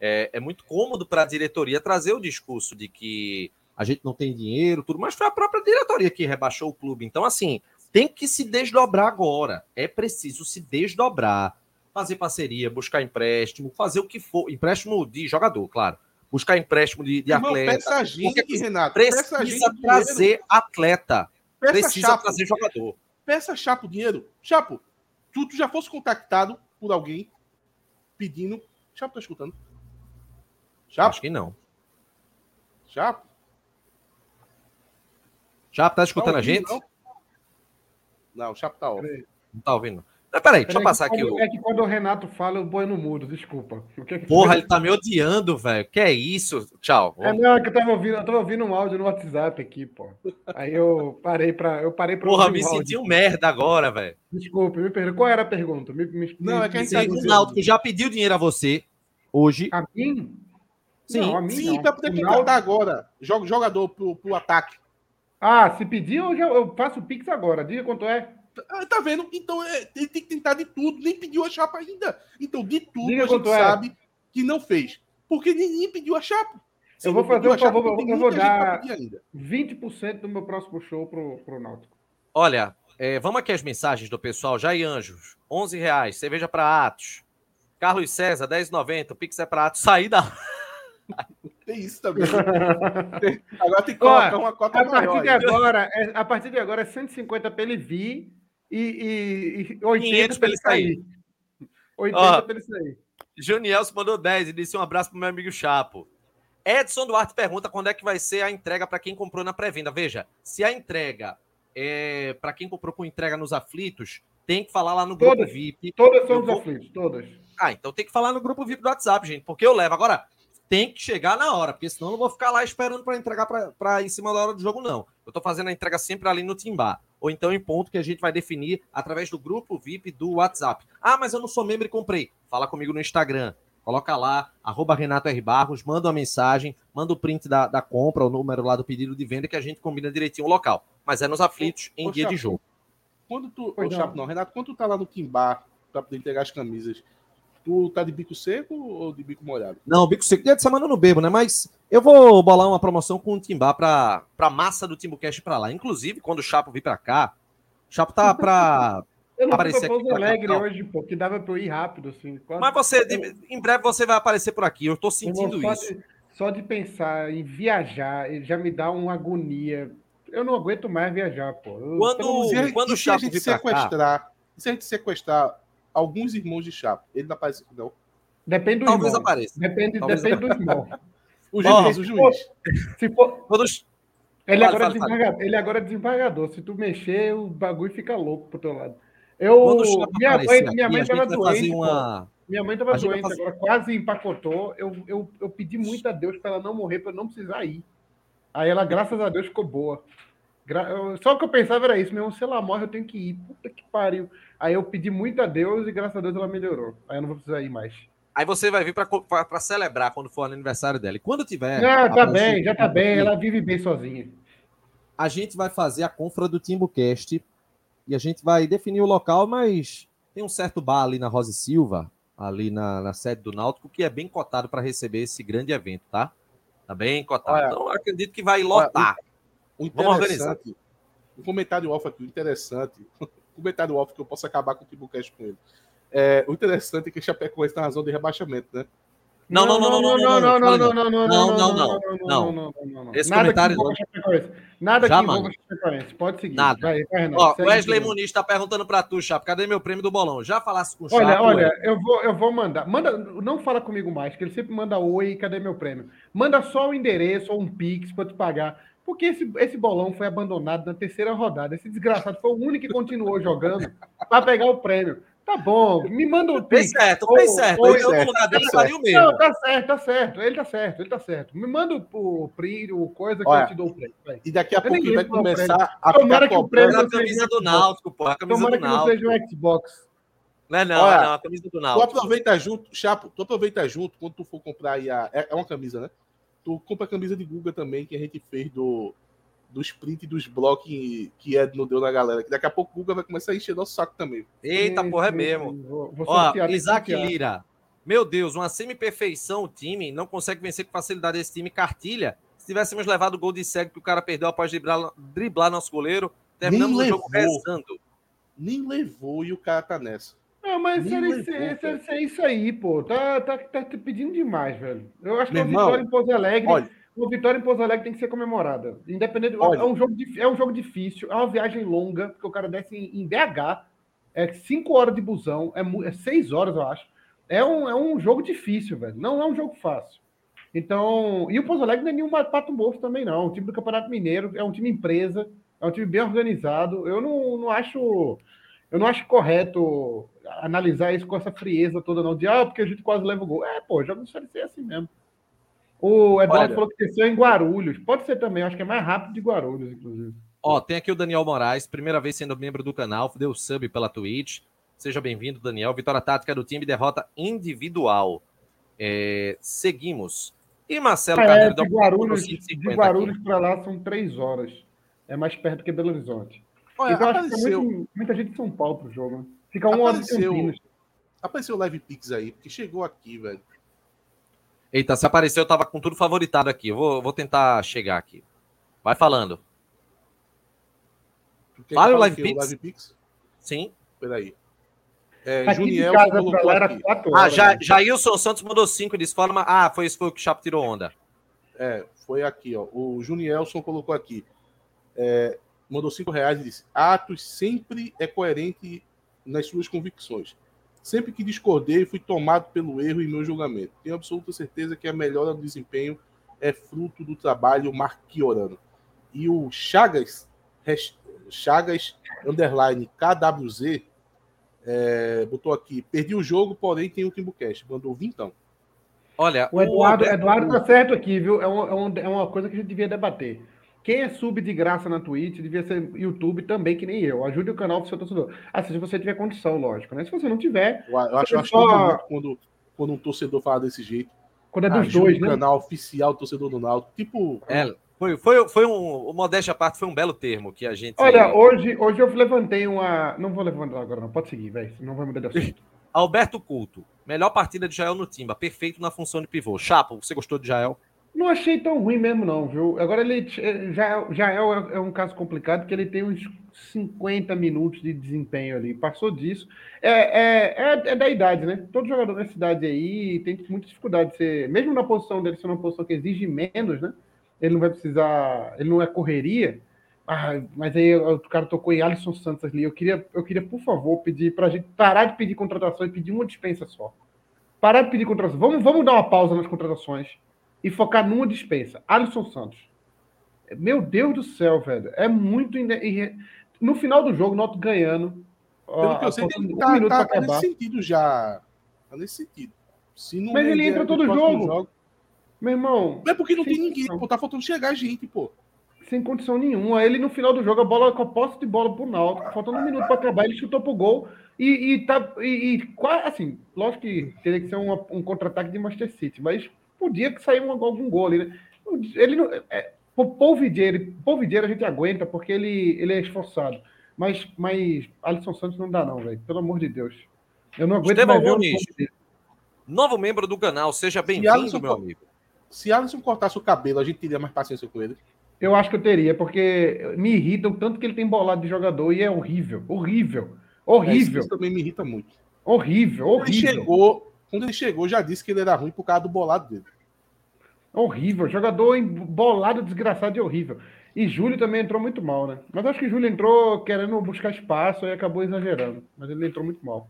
é, é muito cômodo para a diretoria trazer o discurso de que a gente não tem dinheiro, tudo, mas foi a própria diretoria que rebaixou o clube. Então, assim, tem que se desdobrar agora. É preciso se desdobrar, fazer parceria, buscar empréstimo, fazer o que for, empréstimo de jogador, claro. Buscar empréstimo de, de Irmão, atleta. peça a gente, Renato. Peça a Precisa dinheiro. trazer atleta. Peça Precisa Chapo. trazer jogador. Peça Chapo dinheiro. Chapo, tu, tu já fosse contactado por alguém pedindo. Chapo tá escutando? Chapo? Acho que não. Chapo? Já tá escutando Tá a ouvindo, gente? Não, não o Chapo tá off. Não tá ouvindo. Mas peraí, deixa eu passar aqui quando- o. É que quando o Renato fala, eu ponho no mudo, desculpa. O que é que Porra, foi? ele tá me odiando, velho. Que é isso? Tchau. É, não, é que eu tava ouvindo, eu tava ouvindo um áudio no WhatsApp aqui, pô. Aí eu parei pra. Eu parei pra Porra, me senti um merda agora, velho. Desculpe, me pergunta. Qual era a pergunta? Me, me, Não, é que a gente tá o Náutico já pediu dinheiro a você hoje. A mim? Sim, não, a mim Sim, não. pra poder O contratar agora. Joga jogador pro, pro ataque. Ah, se pedir, eu, já, eu faço o Pix agora. Diga quanto é. Ah, tá vendo? Então é, ele tem que tentar de tudo. Nem pediu a chapa ainda. Então, de tudo Diga a gente é. sabe que não fez. Porque ninguém pediu a chapa. Se Eu vou fazer um favor, eu vou dar- pedir ainda. 20% do meu próximo show pro, pro Náutico. Olha, é, vamos aqui as mensagens do pessoal. Jair Anjos, 11 reais. Cerveja para Atos. Carlos César, 10,90. O Pix é para Atos. Sair da. Tem isso também. Agora tem que colocar uma cota A partir, maior. de agora, é, a partir de agora é 150 para ele vir e, e, e 80 500 para ele sair. 80 Ó. para ele sair. Junielson mandou 10 e disse um abraço pro meu amigo Chapo. Edson Duarte pergunta quando é que vai ser a entrega para quem comprou na pré-venda. Veja, se a entrega é para quem comprou com entrega nos aflitos, tem que falar lá no grupo Todas. VIP. Todas são os vou- aflitos, todas. Ah, então tem que falar no grupo VIP do WhatsApp, gente, porque eu levo. Agora, tem que chegar na hora, porque senão eu não vou ficar lá esperando para entregar para em cima da hora do jogo, não. Eu tô fazendo a entrega sempre ali no Timbar. Ou então em ponto que a gente vai definir através do grupo VIP do WhatsApp. Ah, mas eu não sou membro e comprei. Fala comigo no Instagram. Coloca lá, arroba Renato R. Barros, manda uma mensagem, manda o print da, da compra, o número lá do pedido de venda, que a gente combina direitinho o local. Mas é nos aflitos, em Ô, dia de Chapo, jogo. Quando tu. Ô, não. Chapo, não, Renato, quando tu tá lá no Timbar pra poder entregar as camisas, Tu tá de bico seco ou de bico molhado? Não, bico seco dia de semana eu não bebo, né? Mas eu vou bolar uma promoção com o Timbá pra, pra massa do Timbucast pra lá. Inclusive, quando o Chapo vir pra cá, o Chapo tá pra. Eu não Aparecer aqui Alegre capital. hoje, pô, que dava pra eu ir rápido, assim. Quase- Mas você, de- em breve você vai aparecer por aqui. Eu tô sentindo só isso. De, só de pensar em viajar, já me dá uma agonia. Eu não aguento mais viajar, pô. Eu- Quando- se quando o se a Chapo gente vir pra cá- sequestrar, e se a gente sequestrar alguns irmãos de Chapo, ele não aparece aqui, não. Depende do Talvez irmão. apareça. Depende, Talvez depende do irmão. O juiz, o juiz. Se for, Quando os- ele, Fala, agora é fala, fala. desembargador, ele agora é desembargador. Se tu mexer, o bagulho fica louco pro teu lado. Eu, Chapo minha mãe, minha mãe a gente tava vai doente. uma. Minha mãe tava a gente vai doente, fazer- agora quase empacotou. Eu, eu, eu pedi muito a Deus para ela não morrer, para não precisar ir. Aí ela, graças a Deus, ficou boa. Só o que eu pensava era isso, mesmo. Se ela morre, eu tenho que ir. Puta que pariu. Aí eu pedi muito a Deus e graças a Deus ela melhorou. Aí eu não vou precisar ir mais. Aí você vai vir pra celebrar quando for o aniversário dela. E quando tiver. não, tá bem, já tá bem. Ela vive bem sozinha. A gente vai fazer a confra do TimbuCast e a gente vai definir o local, mas tem um certo bar ali na Rosa e Silva, ali na, na sede do Náutico, que é bem cotado para receber esse grande evento, tá? Tá bem cotado. Olha, então eu acredito que vai lotar. O Vamos organizar. interessante, um comentário off aqui, o interessante, um comentário off que eu posso acabar com o Timbucast com ele. É, o interessante é que Chapecoense está na zona de rebaixamento, né? Não, não, não, não, não, não, não, não, não, não, Não, não, não, não, não, não. Esse comentário Chapecoense. Nada que envolva. Chapecoense. Pode seguir. Nada. Vai, vai, Renato. Ó, Wesley. Muniz tá perguntando pra tu, Chapo, cadê meu prêmio do bolão? Já falasse com o Chapo? Olha, olha, ué? eu vou, eu vou mandar. Manda, não fala comigo mais, que ele sempre manda oi, cadê meu prêmio? Manda só o endereço ou um pix para te pagar. Porque esse, esse bolão foi abandonado na terceira rodada. Esse desgraçado foi o único que continuou jogando para pegar o prêmio. Tá bom, me manda o Fez pix. certo, Ou- fez certo. ou- Eu, no certo, lugar dele, fez faria o mesmo. Não, tá certo, tá certo. Ele tá certo, ele tá certo. Me manda o, o print, o coisa que Olha, eu te dou o prêmio. vai. E daqui a Eu pouco vai qual começar a Tomara ficar que o prêmio a camisa do Náutico, pô. A camisa Tomara do que não Náutico. seja um Xbox. Não é não, Olha, é não, a camisa do Tu Náutico. aproveita junto, Chapo, tu aproveita junto quando tu for comprar aí a. É é uma camisa, né? Tu compra a camisa de Guga também, que a gente fez do, do sprint e dos blocos que, que Ed não deu na galera. Que daqui a pouco o Guga vai começar a encher nosso saco também. Eita, porra, é mesmo. Vou, vou Ó, Isaac. Lira. Meu Deus, uma semi-perfeição o time não consegue vencer com facilidade esse time. Cartilha. Se tivéssemos levado o gol de cego que o cara perdeu após driblar, driblar nosso goleiro, terminamos Nem o jogo levou. rezando. Nem levou e o cara tá nessa. Não, mas série C, cara. série C é isso aí, pô. Tá, tá, tá pedindo demais, velho. Eu acho que Meu uma irmão, vitória em Pouso Alegre. Olha, Uma vitória em Pouso Alegre tem que ser comemorada. Independente. Olha. É, um jogo, é um jogo difícil, é uma viagem longa, porque o cara desce em, em BH. É cinco horas de busão, é, é seis horas, eu acho. É um, é um jogo difícil, velho. Não é um jogo fácil. Então, e o Pouso Alegre não é nenhum pato morto também, não. O time do Campeonato Mineiro é um time empresa, é um time bem organizado. Eu não, não acho. Eu não acho correto analisar isso com essa frieza toda, não. De ah, porque a gente quase leva o gol. É, pô, jogo de Série C é assim mesmo. O Eduardo Olha. falou que desceu em Guarulhos. Pode ser também, acho que é mais rápido de Guarulhos, inclusive. Ó, tem aqui o Daniel Moraes, primeira vez sendo membro do canal, deu sub pela Twitch. Seja bem-vindo, Daniel. Vitória tática do time, derrota individual. É, seguimos. E Marcelo é, Carneiro de Guarulhos, 150 de. Guarulhos para lá são três horas. É mais perto que Belo Horizonte. olha, então, eu acho que tem muito- muita gente de São Paulo pro jogo. Né? Fica de Apareceu. Apareceu o Live Pix aí, porque chegou aqui, velho. Eita, se apareceu, eu tava com tudo favoritado aqui. Eu vou, vou tentar chegar aqui. Vai falando. Fala o Live? Pix? Live Pix? Sim. Peraí. É, de Juniel colocou aqui. Ah, horas. já, né? Jailson Santos mandou cinco e disse forma. Ah, foi esse foi o que o Chapo tirou onda. É, foi aqui, ó. O Junielson colocou aqui. É, mandou cinco reais e disse: Atos sempre é coerente nas suas convicções. Sempre que discordei, fui tomado pelo erro em meu julgamento. Tenho absoluta certeza que a melhora no desempenho é fruto do trabalho marquiorano. E o Chagas, Chagas underline KWZ, é, botou aqui: perdi o jogo, porém tem o Timbucast. Mandou vintão. Olha, O Eduardo, Alberto- Eduardo tá certo aqui, viu? É, um- é um- é uma coisa que a gente devia debater. Quem é sub de graça na Twitch devia ser YouTube também, que nem eu. Ajude o canal pro seu torcedor. Ah, se você tiver condição, lógico, né? Se você não tiver, Eu, eu acho, eu acho Só- quando, quando um torcedor fala desse jeito. quando é dos Ajude dois, o né? canal oficial torcedor do Náutico. Tipo, É, foi, foi, foi um. O modéstia à parte foi um belo termo que a gente. Olha, hoje, hoje eu levantei uma. Não vou levantar agora, não. Pode seguir, velho. Não vai mudar de assunto. Alberto Couto, melhor partida de Jael no Timba, perfeito na função de pivô. Chapo, você gostou de Jael? Não achei tão ruim mesmo, não, viu? Agora ele já, já é, é um caso complicado, porque ele tem uns 50 minutos de desempenho ali. Passou disso. É, é, é, é da idade, né? Todo jogador nessa idade aí tem muita dificuldade de ser. Mesmo na posição dele ser uma posição que exige menos, né? Ele não vai precisar. Ele não é correria. Ah, mas aí o cara tocou em Alisson Santos ali. Eu queria, eu queria, por favor, pedir para a gente parar de pedir contratação e pedir uma dispensa só. Parar de pedir contratação. Vamos, vamos dar uma pausa nas contratações e focar numa dispensa. Alisson Santos. Meu Deus do céu, velho. É muito. No final do jogo, Noto ganhando. Pelo que eu sei, ele tá, um tá, tá nesse sentido já. Tá nesse sentido. Mas ele entra todo jogo. jogo. Meu irmão. É porque não tem ninguém, pô. Tá faltando chegar gente, pô. Sem condição nenhuma. Ele no final do jogo, a bola com a posse de bola pro Náutico, faltando um minuto para acabar, ele chutou pro gol. E, e tá. E, e, assim, lógico que teria que ser um, um contra-ataque de Master City, mas podia sair um, algum gol ali, né? Ele não. É, Paul Vieira a gente aguenta porque ele, ele é esforçado. Mas, mas Alisson Santos não dá, não, velho. Pelo amor de Deus. Eu não aguento Estevão mais novo membro do canal. Seja bem-vindo, meu amigo. Se Alisson cortasse o cabelo, a gente teria mais paciência com ele. Eu acho que eu teria, porque me irrita o tanto que ele tem bolado de jogador e é horrível. Horrível. Horrível. É, isso também me irrita muito. Horrível, horrível. Ele chegou, quando ele chegou, já disse que ele era ruim por causa do bolado dele. Horrível. Jogador bolado, desgraçado e horrível. E Júlio também entrou muito mal, né? Mas acho que Júlio entrou querendo buscar espaço e acabou exagerando. Mas ele entrou muito mal.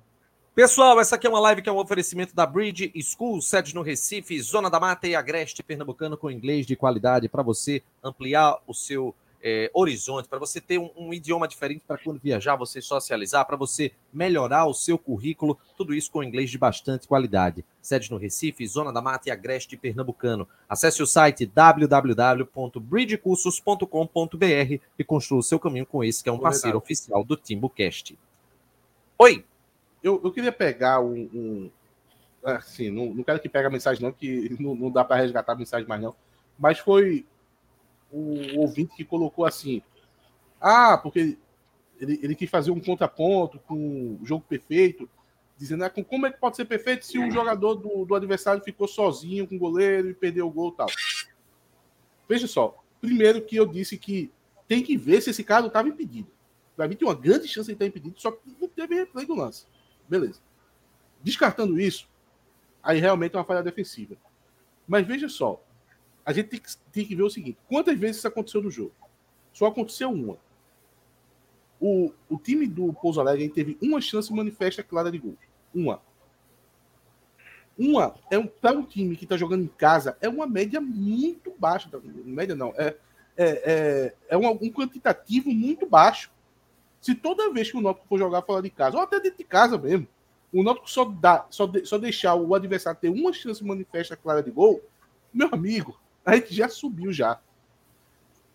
Pessoal, essa aqui é uma live que é um oferecimento da Bridge School, sede no Recife, Zona da Mata e Agreste Pernambucano com inglês de qualidade para você ampliar o seu é, horizonte, para você ter um, um idioma diferente para quando viajar, você socializar, para você melhorar o seu currículo, tudo isso com inglês de bastante qualidade. Sede no Recife, Zona da Mata e Agreste Pernambucano. Acesse o site www.bridgecursos.com.br e construa o seu caminho com esse que é um parceiro oficial do TimbuCast. Oi! Eu, eu queria pegar um, um assim, não, não quero que pegue a mensagem não, que não, não dá para resgatar a mensagem mais não, mas foi o ouvinte que colocou assim: ah, porque ele, ele quis fazer um contraponto com o jogo perfeito, dizendo ah, como é que pode ser perfeito se um jogador do, do adversário ficou sozinho com o goleiro e perdeu o gol e tal. Veja só, primeiro que eu disse que tem que ver se esse cara estava impedido. Para mim tem uma grande chance de estar impedido, só que não teve replay do lance. Beleza. Descartando isso, aí realmente é uma falha defensiva. Mas veja só, a gente tem que, tem que ver o seguinte: quantas vezes isso aconteceu no jogo? Só aconteceu uma. O, o time do Pouso Alegre teve uma chance manifesta clara de gol. Uma. Uma é um, para um time que está jogando em casa, é uma média muito baixa. Média não, é, é, é, é um, um quantitativo muito baixo. Se toda vez que o Náutico for jogar fora de casa, ou até dentro de casa mesmo, o Náutico só, dá, só, de, só deixar o adversário ter uma chance manifesta clara de gol, meu amigo, a gente já subiu já.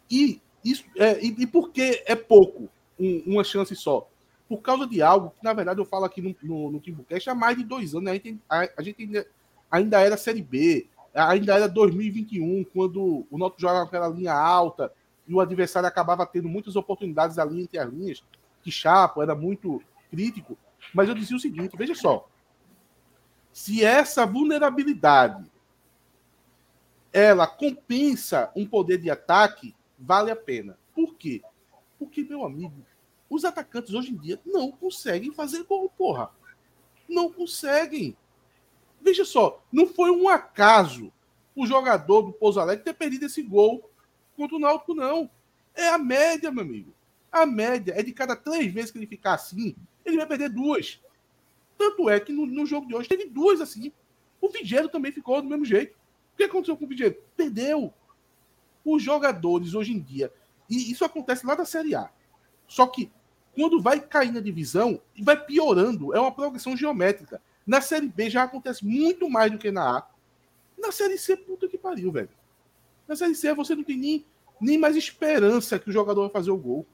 E, isso, é, e, e por que é pouco um, uma chance só? Por causa de algo que, na verdade, eu falo aqui no, no, no Timbucast há mais de dois anos. Né? A gente, a, a gente ainda, ainda era Série B, ainda era 2021, quando o Noto jogava naquela linha alta e o adversário acabava tendo muitas oportunidades ali entre as linhas, que Chapo era muito crítico. Mas eu dizia o seguinte: veja só. Se essa vulnerabilidade ela compensa um poder de ataque, vale a pena. Por quê? Porque, meu amigo, os atacantes hoje em dia não conseguem fazer gol, porra. Não conseguem. Veja só, não foi um acaso o jogador do Pouso Alegre ter perdido esse gol contra o Náutico, não. É a média, meu amigo. A média é de cada três vezes que ele ficar assim, ele vai perder duas. Tanto é que no, no jogo de hoje teve duas assim. O Vigero também ficou do mesmo jeito. O que aconteceu com o Vigente? Perdeu. Os jogadores hoje em dia, e isso acontece lá da Série A. Só que quando vai cair na divisão, vai piorando. É uma progressão geométrica. Na Série B já acontece muito mais do que na A. Na Série C, puta que pariu, velho. Na Série C você não tem nem, nem mais esperança que o jogador vai fazer o gol.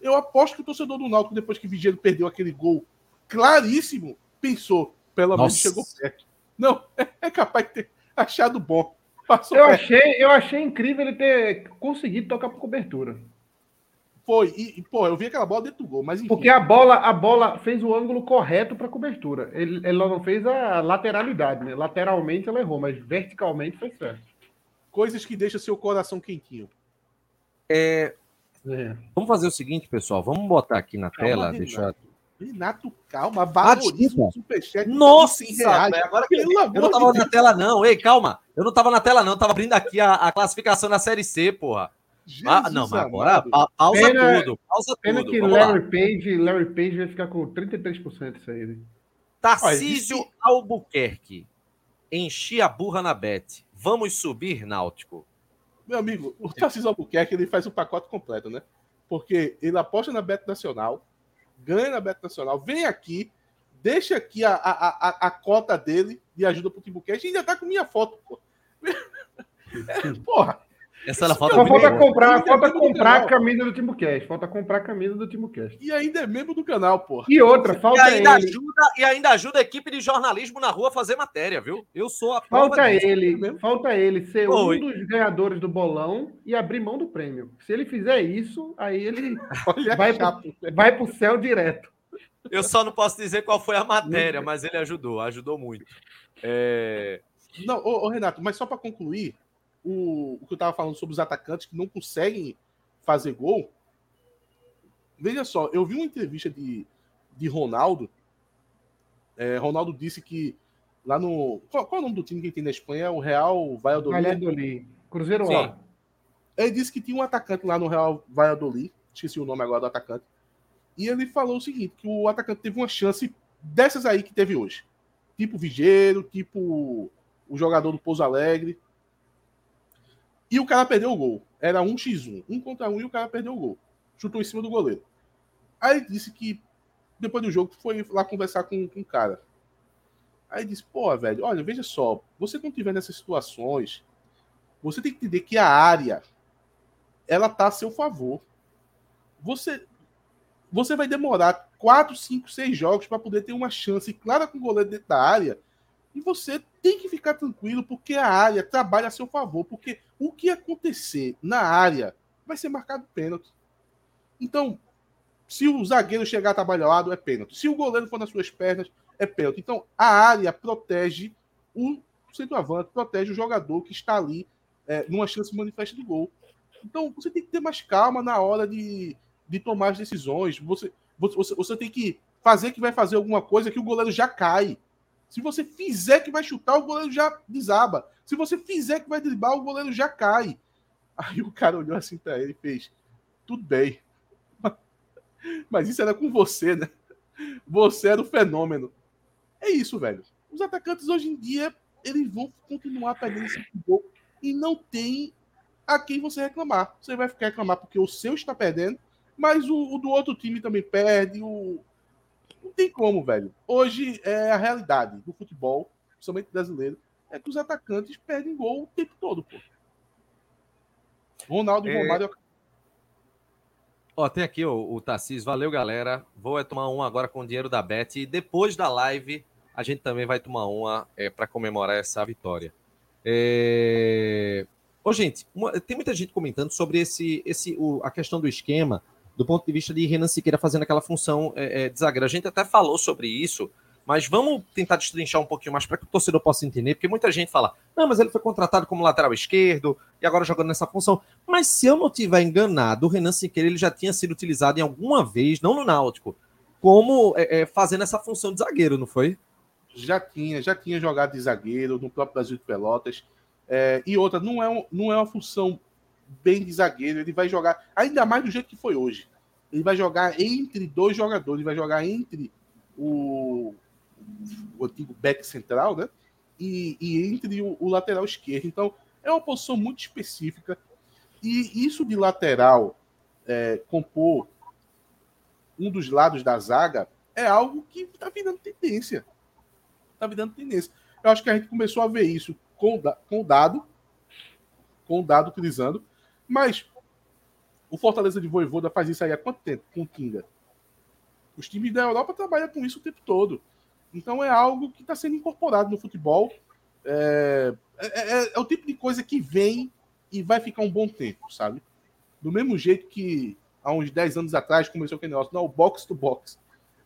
Eu aposto que o torcedor do Náutico, depois que o Vigente perdeu aquele gol claríssimo, pensou, pelo menos chegou perto. Não, é, é capaz de ter achado bom. Passou eu, achei, eu achei incrível ele ter conseguido tocar por cobertura. Foi. E, e, pô, eu vi aquela bola dentro do gol, mas enfim. Porque a bola, a bola fez o ângulo correto para cobertura. Ele, ela não fez a lateralidade, né? Lateralmente ela errou, mas verticalmente foi certo. Coisas que deixam seu coração quentinho. É, É. vamos fazer o seguinte, pessoal. Vamos botar aqui na Calma, tela. Renato. Renato, calma, valoriza desculpa. o superchat. Nossa, de 100 reais. agora que Pelo eu amor não tava de na tela, não. Ei, calma. Eu não tava na tela, não. Eu tava abrindo aqui a, a classificação da Série C, porra. Ah, não, mas agora pa- pausa Pena- tudo. Pausa Pena tudo. que Vamos lá. Larry Page, Larry Page vai ficar com 33% isso aí. né? Tarcísio Olha, Albuquerque. Enchi a burra na bet. Vamos subir, Náutico. Meu amigo, o Tarcísio Albuquerque ele faz o pacote completo, né? Porque ele aposta na Beto Nacional, ganha na Beto Nacional, vem aqui, deixa aqui a, a, a, a cota dele de ajuda pro Timbucast e ainda tá com minha foto, pô. É, porra, Essa era a foto Só muito falta boa. comprar, falta comprar a camisa do TimbuCast. Falta comprar a camisa do TimbuCast. e ainda é membro do canal, porra. E outra, E falta ainda, ele. ajuda, e ainda ajuda a equipe de jornalismo na rua a fazer matéria, viu? Eu sou a Falta ele, mesmo? falta ele ser Oi. um dos ganhadores do bolão e abrir mão do prêmio. Se ele fizer isso, aí ele Olha Vai a chapa. vai pro céu direto. Eu só não posso dizer qual foi a matéria, mas ele ajudou, ajudou muito. É, Não, ô, ô, Renato, mas só para concluir, o, o que eu tava falando sobre os atacantes que não conseguem fazer gol. Veja só, eu vi uma entrevista de, de Ronaldo. É, Ronaldo disse que lá no. Qual, qual é o nome do time que tem na Espanha? O Real Valladolid. Valladolid. Cruzeiro Sim. A. Ele disse que tinha um atacante lá no Real Valladolid, esqueci o nome agora do atacante, e ele falou o seguinte, que o atacante teve uma chance dessas aí que teve hoje. Tipo Vigeiro, tipo o jogador do Pouso Alegre. E o cara perdeu o gol. Era 1x1, um contra um e o cara perdeu o gol. Chutou em cima do goleiro. Aí disse que depois do jogo foi lá conversar com, com o cara. Aí disse, pô, velho, olha, veja só, você quando tiver nessas situações, você tem que entender que a área ela tá a seu favor. Você você vai demorar 4, 5, 6 jogos para poder ter uma chance clara com o goleiro dentro da área. E você tem que ficar tranquilo porque a área trabalha a seu favor, porque o que acontecer na área vai ser marcado pênalti. Então, se o zagueiro chegar trabalhado, é pênalti. Se o goleiro for nas suas pernas, é pênalti. Então, a área protege o centroavante, protege o jogador que está ali é, numa chance manifesta do gol. Então, você tem que ter mais calma na hora de, de tomar as decisões. Você, você, você tem que fazer que vai fazer alguma coisa que o goleiro já cai. Se você fizer que vai chutar, o goleiro já desaba. Se você fizer que vai driblar, o goleiro já cai. Aí o cara olhou assim pra ele e fez: Tudo bem. Mas isso era com você, né? Você era o fenômeno. É isso, velho. Os atacantes hoje em dia, eles vão continuar perdendo esse gol e não tem a quem você reclamar. Você vai ficar reclamar porque o seu está perdendo, mas o, o do outro time também perde. O... Não tem como, velho. Hoje é a realidade do futebol, principalmente brasileiro, é que os atacantes perdem gol o tempo todo, pô. Ronaldo e É. Romário Ó, tem aqui o, o Tarcísio. Valeu, galera. Vou é, tomar uma agora com o dinheiro da Bet. E depois da live, a gente também vai tomar uma é, para comemorar essa vitória. É... Ô, gente, uma- tem muita gente comentando sobre esse, esse, o- a questão do esquema do ponto de vista de Renan Siqueira fazendo aquela função é, é, de zagueiro. A gente até falou sobre isso, mas vamos tentar destrinchar um pouquinho mais para que o torcedor possa entender, porque muita gente fala, não, mas ele foi contratado como lateral esquerdo e agora jogando nessa função. Mas se eu não tiver enganado, o Renan Siqueira ele já tinha sido utilizado em alguma vez, não no Náutico, como é, é, fazendo essa função de zagueiro, não foi? já tinha, já tinha jogado de zagueiro no próprio Brasil de Pelotas. É, e outra, não é, um- não é uma função bem de zagueiro. Ele vai jogar, ainda mais do jeito que foi hoje. Ele vai jogar entre dois jogadores, ele vai jogar entre o, o antigo back central, né? E, e entre o, o lateral esquerdo. Então, é uma posição muito específica. E isso de lateral é, compor um dos lados da zaga é algo que está virando tendência tá virando tendência. Eu acho que a gente começou a ver isso com, com o dado, com o dado utilizando, mas o Fortaleza de Voivoda faz isso aí há quanto tempo com o Kinga? Os times da Europa trabalham com isso o tempo todo. Então é algo que está sendo incorporado no futebol. É, é- é- é o tipo de coisa que vem e vai ficar um bom tempo, sabe? Do mesmo jeito que há uns 10 anos atrás, começou aquele negócio, não, box to box.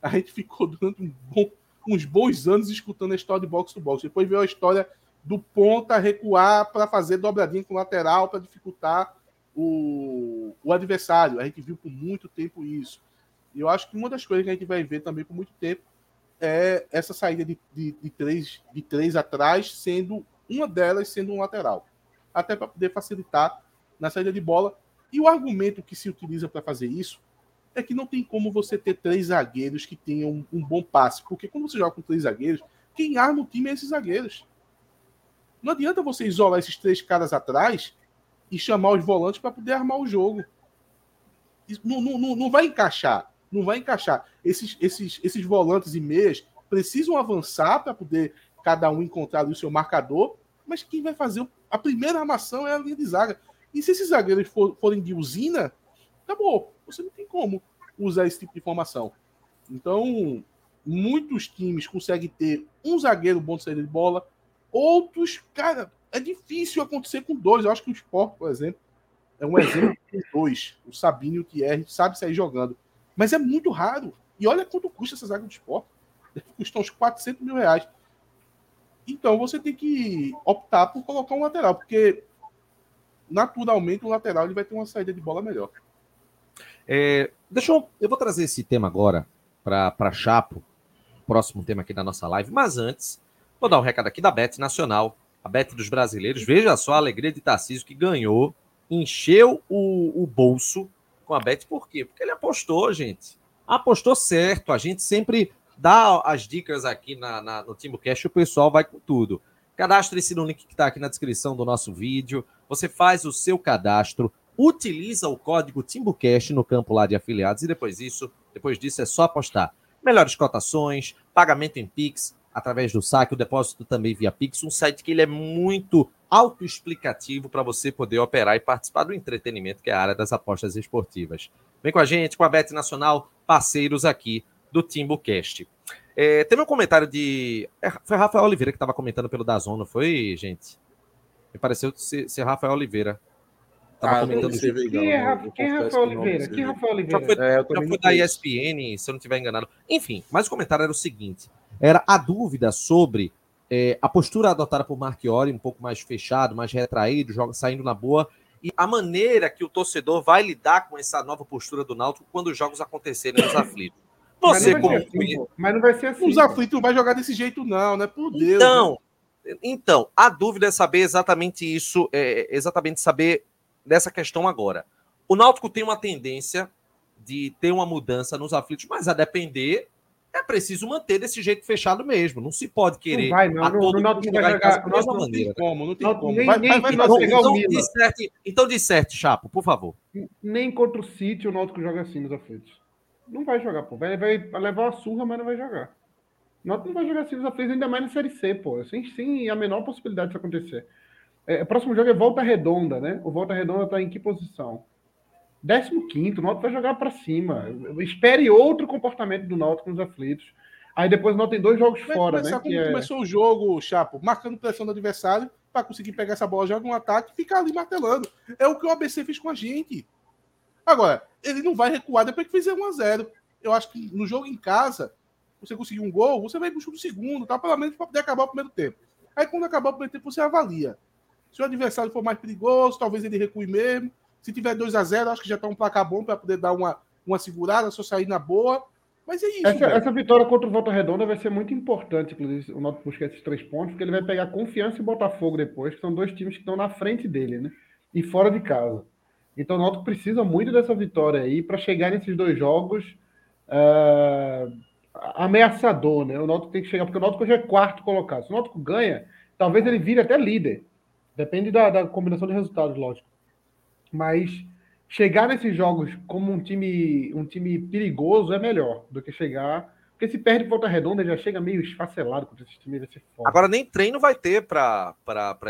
A gente ficou durante um bom, uns bons anos escutando a história de box to box. Depois veio a história do ponta recuar para fazer dobradinha com lateral para dificultar o, o adversário. A gente viu por muito tempo isso. E eu acho que uma das coisas que a gente vai ver também por muito tempo é essa saída de, de, de, três, de três atrás, sendo uma delas sendo um lateral. Até para poder facilitar na saída de bola. E o argumento que se utiliza para fazer isso é que não tem como você ter três zagueiros que tenham um, um bom passe. Porque quando você joga com três zagueiros, quem arma o time é esses zagueiros. Não adianta você isolar esses três caras atrás e chamar os volantes para poder armar o jogo. Não, não, não vai encaixar. Não vai encaixar. Esses, esses, esses volantes e meias precisam avançar para poder cada um encontrar o seu marcador, mas quem vai fazer a primeira armação é a linha de zaga. E se esses zagueiros for, forem de usina, acabou. Você não tem como usar esse tipo de formação. Então, muitos times conseguem ter um zagueiro bom de saída de bola, outros, cara, é difícil acontecer com dois. Eu acho que o Sport, por exemplo, é um exemplo de dois. O Sabino e o Thierry sabe sair jogando. Mas é muito raro. E olha quanto custa essa zaga do esporte. Custa uns 400 mil reais. Então você tem que optar por colocar um lateral, porque naturalmente o lateral ele vai ter uma saída de bola melhor. É, deixa eu. Eu vou trazer esse tema agora para Chapo, próximo tema aqui da nossa live. Mas antes, vou dar um recado aqui da Bet Nacional, a Bet dos brasileiros. Veja só a alegria de Tarcísio que ganhou, encheu o, o bolso com a Bet. Por quê? Porque ele apostou, gente. Apostou certo. A gente sempre dá as dicas aqui na, na, no TimbuCast e o pessoal vai com tudo. Cadastre-se no link que está aqui na descrição do nosso vídeo. Você faz o seu cadastro, utiliza o código TimbuCast no campo lá de afiliados e depois isso, depois disso é só apostar. Melhores cotações, pagamento em Pix, através do saque, o depósito também via Pix, um site que ele é muito autoexplicativo para você poder operar e participar do entretenimento, que é a área das apostas esportivas. Vem com a gente, com a Bet Nacional, parceiros aqui do TimbuCast. É, teve um comentário de. É, foi Rafael Oliveira que estava comentando pelo Dazon, não foi, gente? Me pareceu ser, ser Rafael Oliveira. Tava ah, comentando. Quem é, quem é Rafael Oliveira? Quem é Rafael Oliveira? Já foi, é, já foi da ESPN, se eu não estiver enganado. Enfim, mas o comentário era o seguinte: era a dúvida sobre é, a postura adotada por Marchiori, um pouco mais fechado, mais retraído, joga saindo na boa, e a maneira que o torcedor vai lidar com essa nova postura do Náutico quando os jogos acontecerem nos aflitos. Você, mas, como... assim, mas não vai ser assim. Os aflitos não vai jogar desse jeito, não, né? Por Deus. Então, né? então a dúvida é saber exatamente isso, é, exatamente saber dessa questão agora. O Náutico tem uma tendência de ter uma mudança nos aflitos, mas a depender é preciso manter desse jeito fechado mesmo. Não se pode querer. Não vai, não. A todo não, não vai jogar. Não, não tem como, não tem não, como. Nem, vai, nem, vai, vai, vai então, disserte, então disserte, Chapo, por favor. Nem contra o City o Náutico joga assim nos aflitos. Não vai jogar, pô. Vai, vai levar uma surra, mas não vai jogar. O Náutico não vai jogar assim nos aflitos, ainda mais na Série C, pô. Sem, sem a menor possibilidade disso acontecer. É, o próximo jogo é Volta Redonda, né? O Volta Redonda tá em que posição? 15 o Náutico vai jogar para cima. Espere outro comportamento do Náutico nos aflitos. Aí depois o Náutico tem dois jogos fora, né? Como é... começou o jogo, Chapo, marcando pressão do adversário para conseguir pegar essa bola, joga um ataque e ficar ali martelando. É o que o ABC fez com a gente. Agora, ele não vai recuar depois que fizer 1 a 0 Eu acho que no jogo em casa, você conseguir um gol, você vai buscar o segundo, tá? Pelo menos para poder acabar o primeiro tempo. Aí quando acabar o primeiro tempo, você avalia. Se o adversário for mais perigoso, talvez ele recue mesmo. Se tiver 2 a 0 acho que já está um placar bom para poder dar uma, uma segurada, só sair na boa. Mas é isso. Essa, essa, vitória contra o Volta Redonda vai ser muito importante, inclusive, o Náutico buscar esses três pontos, porque ele vai pegar confiança e Botafogo depois, que são dois times que estão na frente dele, né? E fora de casa. Então o Náutico precisa muito dessa vitória aí para chegar nesses dois jogos uh, ameaçador, né? O Náutico tem que chegar, porque o Náutico já é quarto colocado. Se o Náutico ganha, talvez ele vire até líder. Depende da, da combinação de resultados, lógico. Mas chegar nesses jogos como um time, um time perigoso é melhor do que chegar. Porque se perde volta redonda, já chega meio esfacelado contra esse time, vai ser foda. Agora nem treino vai ter para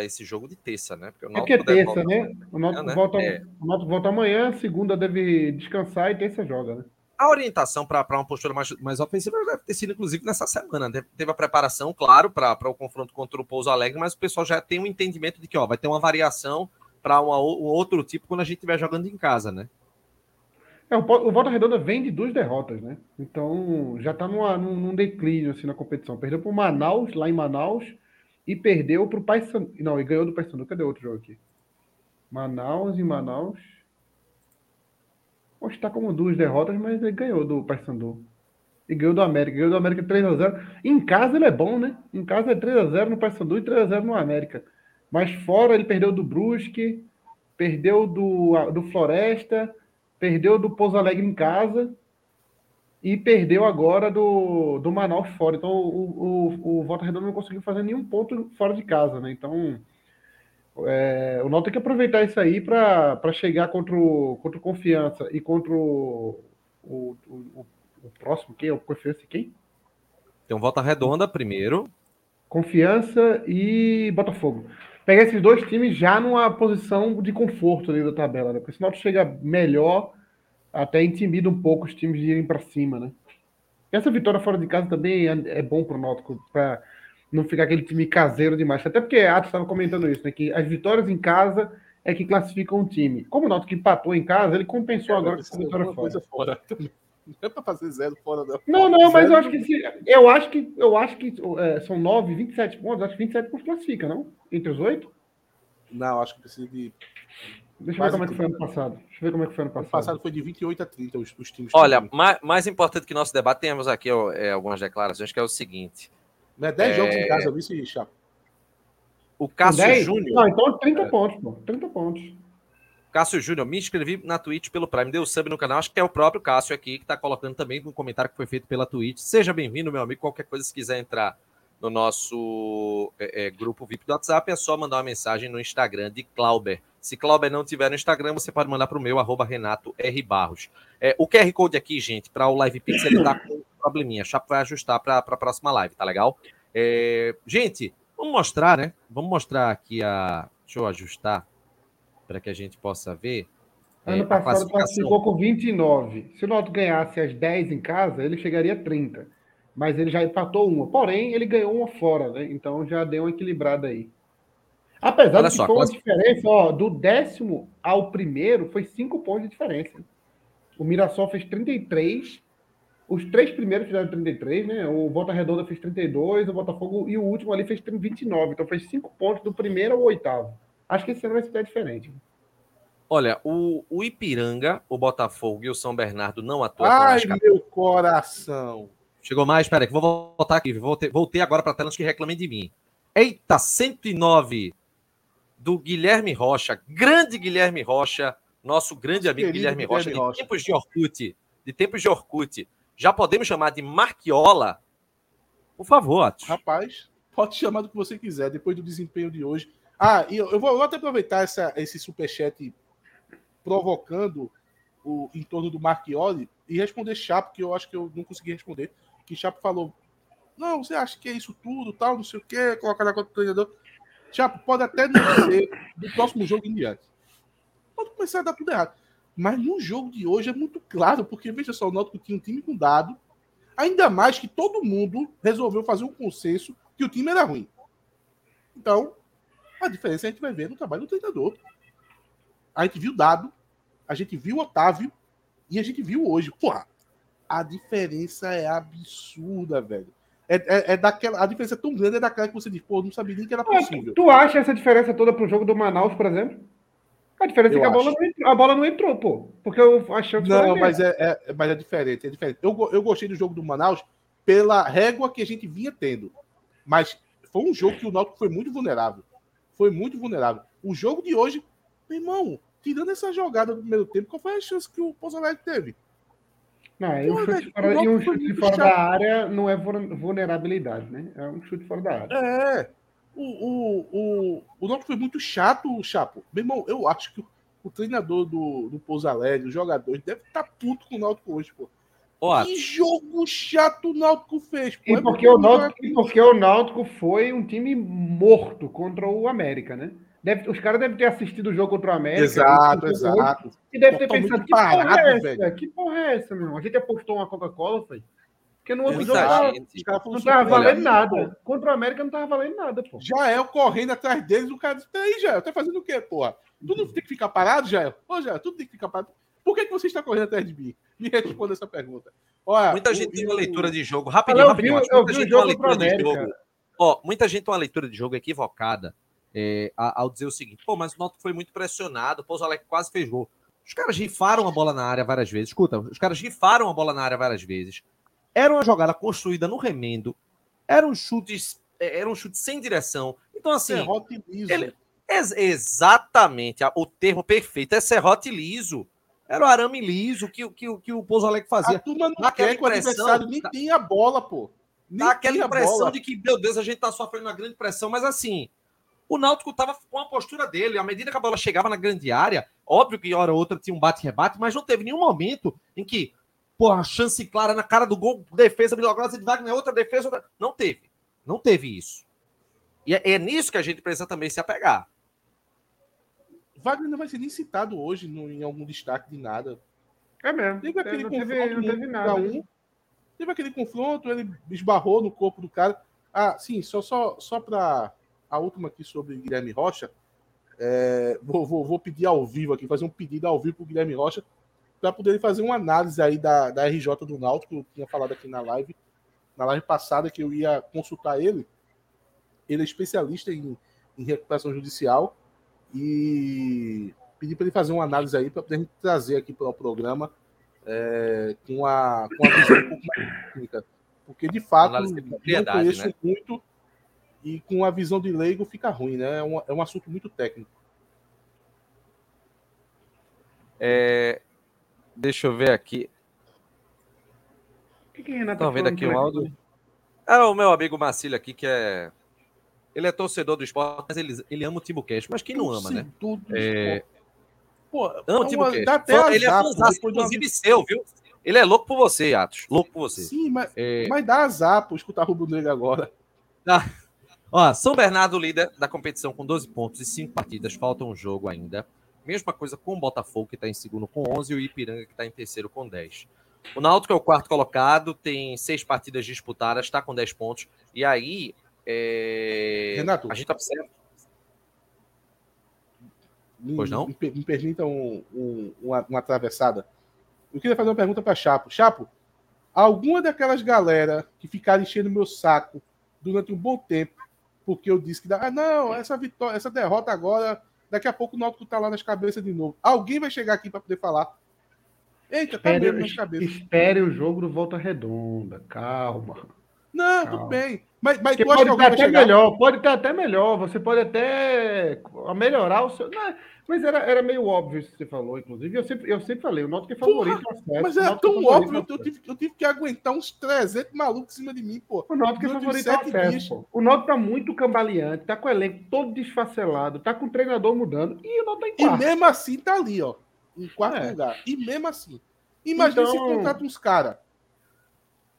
esse jogo de terça, né? Porque o é que é terça, né? O Náutico né? volta, é. volta amanhã, segunda deve descansar e terça joga, né? A orientação para uma postura mais, mais ofensiva deve ter sido, inclusive, nessa semana. Teve a preparação, claro, para o confronto contra o Pouso Alegre, mas o pessoal já tem um entendimento de que ó, vai ter uma variação para um outro tipo quando a gente estiver jogando em casa, né? É, o, o Volta Redonda vem de duas derrotas, né? Então já tá numa, num, num declínio assim na competição. Perdeu pro Manaus, lá em Manaus, e perdeu pro Paysandu. Não, e ganhou do Paysandu. Cadê outro jogo aqui? Manaus e Manaus. Hoje tá como duas derrotas, mas ele ganhou do Paysandu. E ganhou do América. Ganhou do América 3x0. Em casa ele é bom, né? Em casa é 3x0 no Paysandu e 3x0 no América. Mas fora ele perdeu do Brusque, perdeu do, do Floresta, perdeu do Pouso Alegre em casa e perdeu agora do, do Manaus fora. Então o, o, o Volta Redonda não conseguiu fazer nenhum ponto fora de casa, né? Então é, o Náutico tem que aproveitar isso aí para chegar contra o, contra o Confiança e contra o, o, o, o próximo, quem é o Confiança e quem? Tem um volta redonda primeiro. Confiança e Botafogo. Pegar esses dois times já numa posição de conforto ali da tabela, né? Porque senão tu chega melhor, até intimida um pouco os times de irem para cima, né? Essa vitória fora de casa também é, é bom pro Náutico, para não ficar aquele time caseiro demais. Até porque a Atos estava comentando isso, né? Que as vitórias em casa é que classificam o time. Como o Náutico empatou em casa, ele compensou agora com essa vitória alguma fora. fora. Não é pra fazer zero fora, não. Não, não, mas Zero eu acho que se, eu acho que eu acho que é, são 9, 27 pontos, acho que 27 pontos classifica, não? Entre os oito? Não, acho que precisa de. Deixa eu ver como é que foi ano passado. Deixa eu ver como é que foi ano O passado. passado foi de 28 a 30 os, os times. Olha, mais, mais importante que nosso debate, temos aqui ó, é, algumas declarações, que é o seguinte. Não é 10 é- jogos em casa, viu, esse Chapo? O Cássio 10? Júnior. Não, então 30 pontos, pô. 30 pontos. Cássio Júnior, me inscrevi na Twitch pelo Prime, deu sub no canal, acho que é o próprio Cássio aqui que está colocando também um comentário que foi feito pela Twitch. Seja bem-vindo, meu amigo. Qualquer coisa, se quiser entrar no nosso é, é, grupo VIP do WhatsApp, é só mandar uma mensagem no Instagram de Clauber. Se Clauber não tiver no Instagram, você pode mandar para o meu, arroba Renato R. Barros. É, o QR Code aqui, gente, para o Live Pix, ele tá com um probleminha. A Chapo vai ajustar para a próxima live, tá legal? É, gente, vamos mostrar, né? Vamos mostrar aqui a. Deixa eu ajustar para que a gente possa ver. é, Ano a passado classificou com 29. Se o Náutico ganhasse as 10 em casa, ele chegaria a 30. Mas ele já empatou uma. Porém, ele ganhou uma fora, né? Então já deu uma equilibrada aí. Apesar Olha de que só, foi uma classi- diferença, ó, do décimo ao primeiro, foi 5 pontos de diferença. O Mirassol fez 33. Os três primeiros fizeram 33, né? O Volta Redonda fez 32, o Botafogo e o último ali fez 29. Então fez 5 pontos do primeiro ao oitavo. Acho que esse ano vai ser diferente. Olha, o, o Ipiranga, o Botafogo e o São Bernardo não atuam. Ai, meu coração. Chegou mais, espera aí, que vou voltar aqui. Voltei, voltei agora para a tela antes que reclamem de mim. Eita, 109 do Guilherme Rocha, grande Guilherme Rocha, nosso grande amigo querido Guilherme, Guilherme Rocha, de Rocha. tempos de Orkut, de tempos de Orkut. Já podemos chamar de Marquiola? Por favor, Atos. Rapaz, pode chamar do que você quiser, depois do desempenho de hoje. Ah, e eu, eu vou, até aproveitar essa, esse superchat provocando o em torno do Marchioli e responder Chapo, que eu acho que eu não consegui responder. Que Chapo falou: Não, você acha que é isso tudo, tal, não sei o quê, colocar na conta do treinador. Chapo, pode até não ser do próximo jogo em diante. Pode começar a dar tudo errado. Mas no jogo de hoje é muito claro, porque veja só, o Náutico tinha um time com dado, ainda mais que todo mundo resolveu fazer um consenso que o time era ruim. Então, a diferença a gente vai ver no trabalho do treinador. A gente viu dado, a gente viu Otávio e a gente viu hoje. Porra, a diferença é absurda, velho. É, é, é daquela, a diferença é tão grande, é daquela que você diz, pô, não sabia nem que era possível. Tu acha essa diferença toda pro jogo do Manaus, por exemplo? A diferença Eu é que a bola, entrou, a bola não entrou, pô. Porque eu achei que Não, mas é, é- mas é diferente, é diferente. Eu, eu gostei do jogo do Manaus pela régua que a gente vinha tendo. Mas foi um jogo que o Náutico foi muito vulnerável. Foi muito vulnerável. O jogo de hoje, meu irmão, tirando essa jogada do primeiro tempo, qual foi a chance que o Pouso Alegre teve? Não, e um chute, fora, e um chute fora da área não é vulner- vulnerabilidade, né? É um chute fora da área. É. O, o, o, o Náutico foi muito chato, Chapo. Meu irmão, eu acho que o, o treinador do, do Pouso Alegre, os jogadores, deve estar puto com o Náutico hoje, pô. Que jogo chato o Náutico fez, pô. E É porque, muito o Náutico, e porque o Náutico foi um time morto contra o América, né? Deve, os caras devem ter assistido o jogo contra o América. Exato, exato. E deve ter pensado, que porra é essa? Que porra é essa, meu irmão? A gente apostou uma Coca-Cola, foi? Porque no outro jogo não tava valendo pô. nada. Contra o América não tava valendo nada, pô. Jael correndo atrás deles, o cara disse: Peraí, Jael, tá fazendo o quê, porra? Tu não tem que ficar parado, Jael? Ô, Jael, tu tem que ficar parado. Por que, que você está correndo atrás de mim? Me responda essa pergunta. Olha, Muita o- gente tem uma leitura de jogo. Eu Rapidinho, vi, rapidinho. acho que eu muita vi o gente tem uma jogo de América. jogo. Ó, muita gente tem uma leitura de jogo equivocada é, ao dizer o seguinte: pô, mas o Náutico foi muito pressionado, o Pouso Alegre quase fez gol. Os caras rifaram a bola na área várias vezes. Escuta, os caras rifaram a bola na área várias vezes. Era uma jogada construída no remendo. Eram chutes, é, era um chute sem direção. Então, assim, Serrote liso. ele- ex- exatamente o termo perfeito é serrote liso. Era o arame liso que, o- que, o- que o Pouso Alegre A fazia. turma não Dá aquela quer que o adversário nem dá- tenha a bola, pô. Nem Dá aquela impressão bola. de que, meu Deus, a gente tá sofrendo uma grande pressão, mas assim, o Náutico tava com a postura dele. À medida que a bola chegava na grande área, óbvio que hora ou outra tinha um bate-rebate, mas não teve nenhum momento em que, pô, a chance clara na cara do gol, defesa milagrosa de Wagner, outra defesa, outra... não teve. Não teve isso. E é, é nisso que a gente precisa também se apegar. Wagner não vai ser nem citado hoje no- em algum destaque de nada. É mesmo. Teve aquele não confronto teve, não teve nada. um. Teve aquele confronto, ele esbarrou no corpo do cara. Ah, sim, só, só, só para a última aqui sobre Guilherme Rocha. é, vou, vou, vou pedir ao vivo aqui, fazer um pedido ao vivo para o Guilherme Rocha, para poder fazer uma análise aí da, da RJ do Náutico, que eu tinha falado aqui na live, na live passada, que eu ia consultar ele. Ele é especialista em, em recuperação judicial e pedi para ele fazer uma análise aí para poder a gente trazer aqui para o programa é, com, a, com a visão um pouco mais técnica. Porque, de fato, de não conheço né? muito e com a visão de leigo fica ruim, né? É um, é um assunto muito técnico. É, Deixa eu ver aqui. O que que Renato Estão tá vendo falando aqui o áudio? É o meu amigo Marcílio aqui, que é. Ele é torcedor do esporte, mas ele, ele ama o Timbucast. Mas quem não ama, né? Torcedor do É. Pô, Ama o Timbucast. dá até Fã- Ele é uma- inclusive seu, viu? Ele é louco por você, Atos. Louco por você. Sim, mas, É, mas dá azar, pô, escutar Rubro Negro agora. Ó, São Bernardo líder da competição com 12 pontos e 5 partidas, falta um jogo ainda. Mesma coisa com o Botafogo, que está em segundo com 11, e o Ipiranga, que está em terceiro com 10. O Náutico é o quarto colocado, tem seis partidas disputadas, está com 10 pontos. E aí, é, Renato. a gente observa... Me, Pois não? Me, me permita um- um- uma, uma atravessada. Eu queria fazer uma pergunta para Chapo. Chapo, alguma daquelas galera que ficaram enchendo meu saco durante um bom tempo, porque eu disse que dá, ah, não, essa vitória, essa derrota agora, daqui a pouco o Náutico tá lá nas cabeças de novo. Alguém vai chegar aqui para poder falar. Eita, tá mesmo nas Espere, cabeças. espere o jogo do Volta Redonda. Calma. Não, Calma. tudo bem. Mas, mas pode estar até chegar? melhor, pode estar até melhor. Você pode até melhorar o seu. Não, mas era, era meio óbvio isso que você falou, inclusive. Eu sempre, eu sempre falei, o Náutico é favorito ao acesso. Mas é Náutico tão óbvio, ao eu tive, eu tive que aguentar uns 300 malucos em cima de mim, pô. O Náutico é favorito ao acesso, pô. O Náutico tá muito cambaleante, tá com o elenco todo desfacelado, tá com o treinador mudando e o Náutico tá em E quarto. mesmo assim tá ali, ó. Em quarto É. lugar. E mesmo assim. Imagina Então- se contrata uns caras.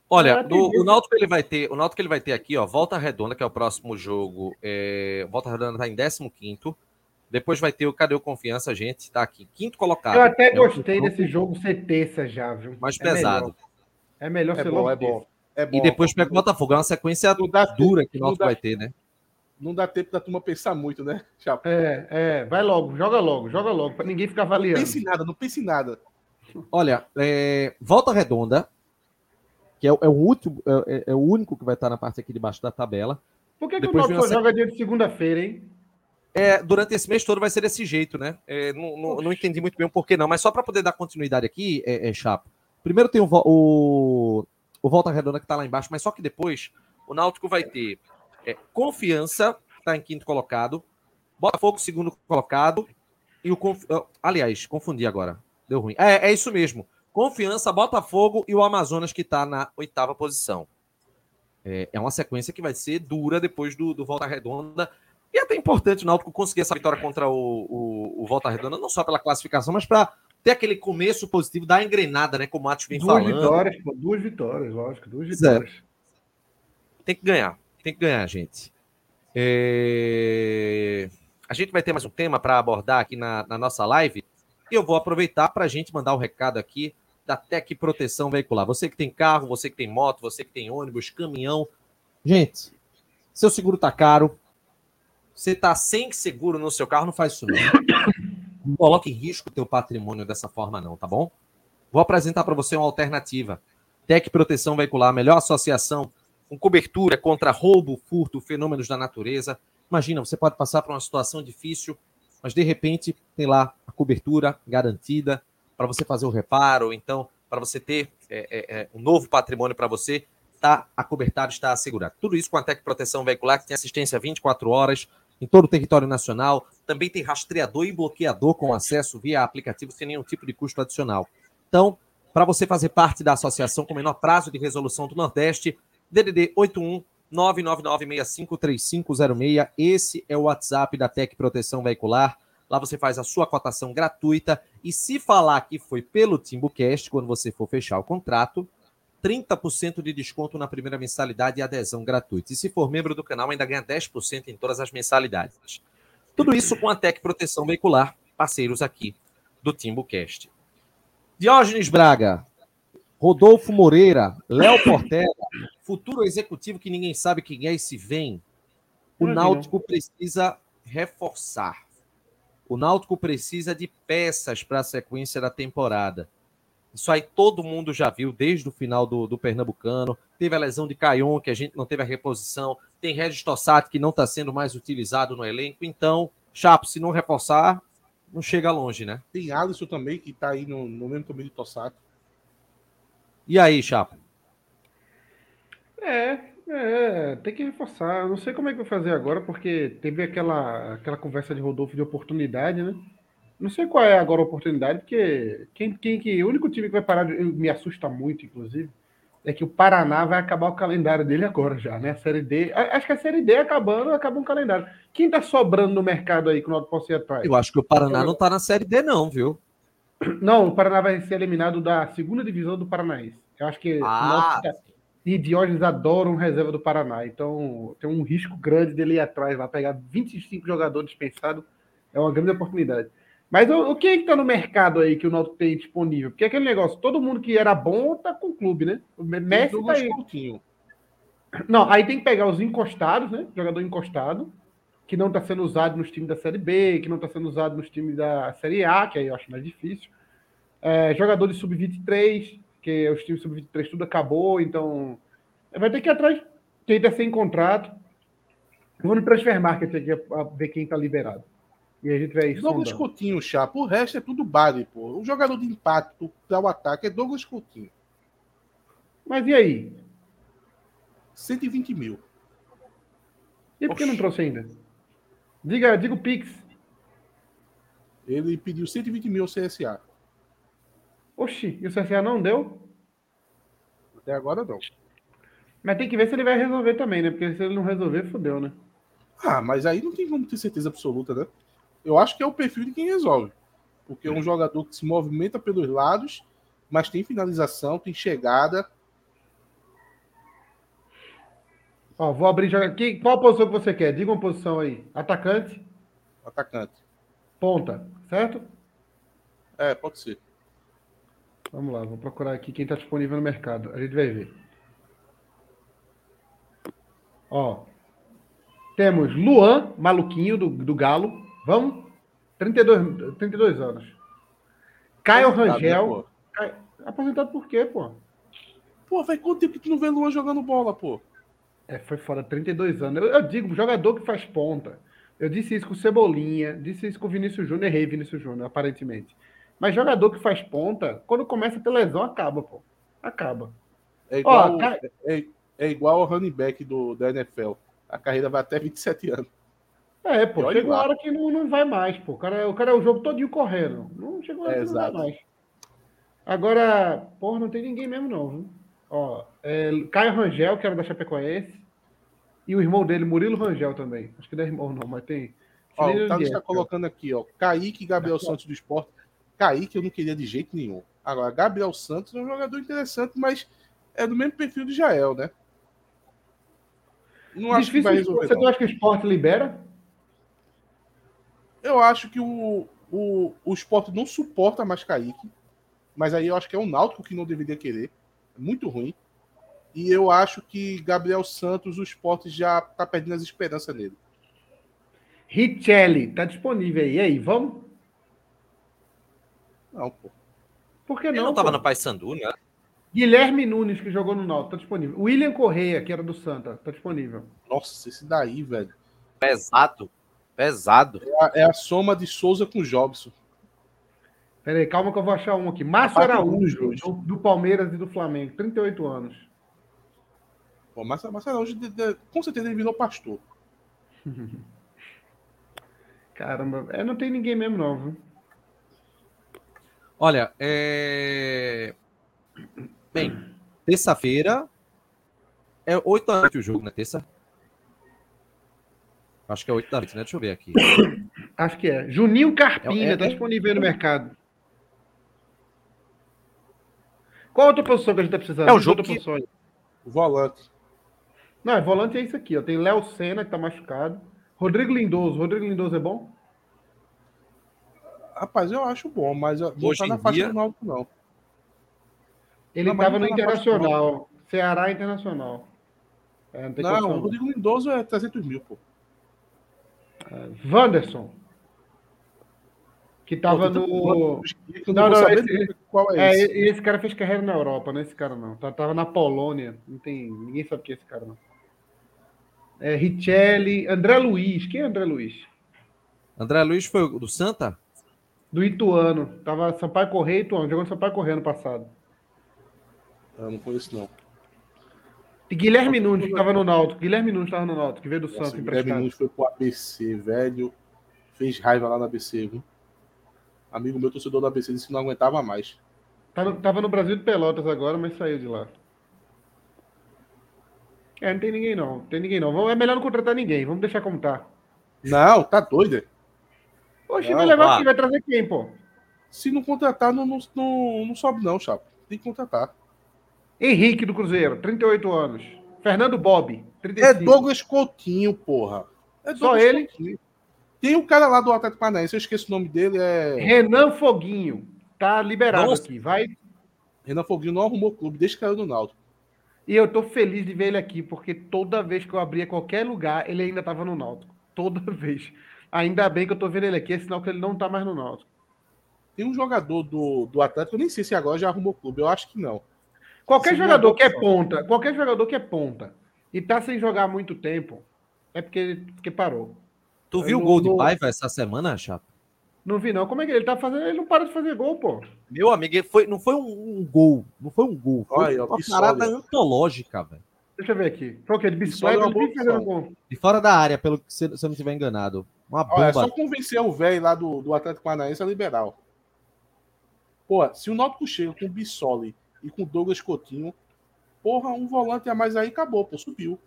Olha, É, do- o Náutico ele vai ter, o Náutico ele vai ter aqui, ó, Volta Redonda, que é o próximo jogo. É, Volta Redonda está em 15 Depois vai ter o Cadê o Confiança, gente? Tá aqui, quinto colocado. Eu até É gostei desse jogo ser terça já, viu? mais É pesado. melhor. É melhor É ser bom, logo é bom. É bom. E depois pega o Botafogo. É uma sequência Não dá dura que o não Náutico vai ter, né? Não dá tempo da turma pensar muito, né? Chapo? É, é, vai logo, joga logo, joga logo, pra ninguém ficar Não avaliando. pense em nada, não pense em nada. Olha, é, Volta Redonda, que é, o- é o último, é, é- é o único que vai estar na parte aqui de baixo da tabela. Por que, que o Náutico joga dia de segunda-feira, hein? É, durante esse mês todo vai ser desse jeito, né? É, não, não- não entendi muito bem o porquê, não, mas só para poder dar continuidade aqui, é, é Chapo. Primeiro tem o, o, o Volta Redonda que tá lá embaixo, mas só que depois o Náutico vai ter é, Confiança, que tá em quinto colocado, Botafogo, segundo colocado, e o. Confi- ah, Aliás, confundi agora. Deu ruim. É, é isso mesmo. Confiança, Botafogo e o Amazonas, que tá na oitava posição. É, é uma sequência que vai ser dura depois do, do Volta Redonda. E é até importante o Náutico conseguir essa vitória contra o, o, o Volta Redonda, não só pela classificação, mas para ter aquele começo positivo da engrenada, né? Como o Matos vem Duas falando. vitórias, pô, duas vitórias, lógico, duas vitórias. Tem que ganhar. Tem que ganhar, gente. É, A gente vai ter mais um tema para abordar aqui na, na nossa live. E eu vou aproveitar para a gente mandar o recado aqui da Tec Proteção Veicular. Você que tem carro, você que tem moto, você que tem ônibus, caminhão. Gente, seu seguro tá caro. Você tá sem seguro no seu carro, não faz isso não. Não coloque em risco o teu patrimônio dessa forma, não, tá bom? Vou apresentar para você uma alternativa. Tec Proteção Veicular, melhor associação com cobertura contra roubo, furto, fenômenos da natureza. Imagina, você pode passar por uma situação difícil, mas de repente tem lá a cobertura garantida para você fazer o reparo, ou então para você ter é, é, é, um novo patrimônio para você, está acobertado, está assegurado. Tudo isso com a Tec Proteção Veicular, que tem assistência 24 horas em todo o território nacional. Também tem rastreador e bloqueador com acesso via aplicativo sem nenhum tipo de custo adicional. Então, para você fazer parte da associação com menor prazo de resolução do Nordeste, DDD 81 999653506. Esse é o WhatsApp da Tec Proteção Veicular. Lá você faz a sua cotação gratuita e se falar que foi pelo Timbucast, quando você for fechar o contrato, 30% de desconto na primeira mensalidade e adesão gratuita. E se for membro do canal, ainda ganha 10% em todas as mensalidades. Tudo isso com a Tec Proteção Veicular, parceiros aqui do Timbucast. Diógenes Braga, Rodolfo Moreira, Léo Portela, futuro executivo que ninguém sabe quem é e se vem. O Náutico precisa reforçar. O Náutico precisa de peças para a sequência da temporada. Isso aí todo mundo já viu desde o final do, do Pernambucano. Teve a lesão de Caion, que a gente não teve a reposição. Tem Regis Tossati, que não está sendo mais utilizado no elenco. Então, Chapo, se não reforçar, não chega longe, né? Tem Alisson também, que está aí no, no mesmo caminho de Tossati. E aí, Chapo? É, é, tem que reforçar. Eu não sei como é que vai fazer agora, porque teve aquela, aquela conversa de Rodolfo de oportunidade, né? Não sei qual é agora a oportunidade, porque quem, quem que, o único time que vai parar, de, me assusta muito, inclusive, é que o Paraná vai acabar o calendário dele agora já, né? A Série D. Acho que a Série D acabando, acaba um calendário. Quem tá sobrando no mercado aí que o Náutico possa ir atrás? Eu acho que o Paraná não tá na Série D, não, viu? Não, o Paraná vai ser eliminado da segunda divisão do Paranaense. Eu acho que ah, Náutico e Diógenes adoram reserva do Paraná. Então tem um risco grande dele ir atrás lá, pegar 25 jogadores dispensados. É uma grande oportunidade. Mas o, o que é que tá no mercado aí que o Náutico tem disponível? Porque aquele negócio, todo mundo que era bom tá com o clube, né? O Messi tá aí. Coutinho. Não, aí tem que pegar os encostados, né? Jogador encostado, que não tá sendo usado nos times da Série B, que não tá sendo usado nos times da Série A, que aí eu acho mais difícil. É, jogador de sub-23, que os times sub-23 tudo acabou, então vai ter que ir atrás quem tá sem contrato. Vou no Transfer Market aqui a ver quem tá liberado. E a gente vai Douglas sondando. Coutinho, Chapo. O resto é tudo base, pô. O jogador de impacto para o ataque é Douglas Coutinho. Mas e aí? 120 mil. E por que Oxi. não trouxe ainda? Diga, diga o Pix. Ele pediu 120 mil ao CSA. Oxi, e o CSA não deu? Até agora não. Mas tem que ver se ele vai resolver também, né? Porque se ele não resolver, fodeu, né? Ah, mas aí não tem como ter certeza absoluta, né? Eu acho que é o perfil de quem resolve. Porque é um jogador que se movimenta pelos lados, mas tem finalização, tem chegada. Ó, vou abrir jogar. Quem, qual a posição que você quer? Diga uma posição aí. Atacante, Atacante. ponta, certo? É, pode ser. Vamos lá, vou procurar aqui quem está disponível no mercado. A gente vai ver. Ó. Temos Luan, maluquinho do, do Galo. Vamos? 32, 32 anos. Caio Aposentado, Rangel. né, pô? Caio- Aposentado por quê, pô? Pô, vai quanto tempo que tu não vê Luan jogando bola, pô? É, foi fora, 32 anos. Eu, eu digo, jogador que faz ponta. Eu disse isso com o Cebolinha, disse isso com o Vinícius Júnior, errei Vinícius Júnior, aparentemente. Mas jogador que faz ponta, quando começa a ter lesão, acaba, pô. Acaba. É igual, Ó, Ca- é, é igual ao running back do, da NFL. A carreira vai até 27 anos. É, pô, chega uma hora que não, não vai mais, pô. O cara, o cara é o jogo todinho correndo. Não chega uma hora É, que não vai mais. Agora, porra, não tem ninguém mesmo, não, viu? Ó, é, Caio Rangel, que era da Chapecoense, e o irmão dele, Murilo Rangel também. Acho que não é irmão, não, mas tem. Ó, o Thales está época. colocando aqui, ó. Kaique Gabriel Santos do esporte. Kaique eu não queria de jeito nenhum. Agora, Gabriel Santos é um jogador interessante, mas é do mesmo perfil de Jael, né? Não acho que vai resolver. você não. não acha que o esporte libera? Eu acho que o, o, o esporte não suporta mais Kaique. Mas aí eu acho que é o Náutico que não deveria querer. É muito ruim. E eu acho que Gabriel Santos, o esporte já tá perdendo as esperanças nele. Richelli, tá disponível aí. E aí, vamos? Não, pô. Por que Ele não? não tava pô? no Paysandu, né? Guilherme Nunes, que jogou no Náutico, tá disponível. William Correia, que era do Santa, tá disponível. Nossa, esse daí, velho. Pesado. Pesado. É a, é a soma de Souza com Jobson. Pera aí, calma que eu vou achar um aqui. Márcio Araújo, do, do Palmeiras e do Flamengo, 38 anos. Pô, mas, mas Araújo, de- de- com certeza ele virou pastor. Caramba, é, não tem ninguém mesmo, não, viu? Olha, é... Bem, terça-feira é 8 da noite o jogo, né? Terça? Acho que é 8 da noite, né? Deixa eu ver aqui. Acho que é. Juninho Carpina, É- é- tá disponível aí no mercado. Qual outra posição que a gente tá precisando? É o jogo que- posição aí. O volante. Não, é volante é isso aqui, ó. Tem Léo Senna, que tá machucado. Rodrigo Lindoso. Rodrigo Lindoso é bom? Rapaz, eu acho bom, mas não Hoje tá na em faixa dia- do Náutico, não. Ele Não, mas tava não no tá Internacional. Ceará Internacional. É, não tem Não, condição, o Rodrigo Lindoso é 300 mil, pô. Wanderson. Que tava Pô, tem tanto no. que Não, não, não, esse- qual é, É, esse. e esse cara fez carreira na Europa, não é esse cara não. Tá- Tava na Polônia. Não tem. Ninguém sabe quem é esse cara, não. É Richelli, André Luiz. Quem é André Luiz? André Luiz foi o do Santa? Do Ituano. Tava Sampaio Correia e Ituano. Jogou no Sampaio Correia ano passado. Eu não conheço, não. E Guilherme Nunes, que tava no Náutico. Guilherme Nunes tava no Náutico, que veio do Nossa, Santos Guilherme. Nunes foi pro ABC, velho. Fez raiva lá no ABC, viu? Amigo meu, torcedor do ABC, disse que não aguentava mais. Tá no- tava no Brasil de Pelotas agora, mas saiu de lá. É, não tem ninguém não. Não tem ninguém não. É melhor não contratar ninguém. Vamos deixar como tá. Não, tá doido. É? Oxe, vai levar quem? Vai trazer quem, pô? Se não contratar, não, não, não, não sobe, não, chapa. Tem que contratar. Henrique do Cruzeiro, 38 anos. Fernando Bob, É 35. Douglas Coutinho, porra. É Só Douglas ele? Coutinho. Tem um cara lá do Atlético Paranaense, eu esqueço o nome dele, é. Renan Foguinho. Tá liberado Nossa. aqui. Vai. Renan Foguinho não arrumou clube desde que caiu do Náutico. E eu tô feliz de ver ele aqui, porque toda vez que eu abria qualquer lugar, ele ainda tava no Náutico. Toda vez. Ainda bem que eu tô vendo ele aqui, é sinal que ele não tá mais no Náutico. Tem um jogador do, do Atlético, eu nem sei se agora já arrumou clube, eu acho que não. Qualquer Sim, jogador que é ponta, qualquer jogador que é ponta e tá sem jogar há muito tempo, é porque, porque parou. Tu Eu viu o gol de não- Paiva essa semana, Chapa? Não vi, não. Como é que ele tá fazendo? Ele não para de fazer gol, pô. Meu amigo, ele foi, não foi um, um gol. Não foi um gol. Foi Olha, uma parada sólido. antológica, velho. Deixa eu ver aqui. Foi o quê? De bicicleta? gol. De fora da área, pelo que se, se eu não estiver enganado. Uma Olha, é bomba. só convencer o velho lá do, do Atlético Paranaense a liberal. Pô, se o Náutico chega com o Bissoli e com o Douglas Coutinho, porra, um volante a mais aí acabou, pô, subiu.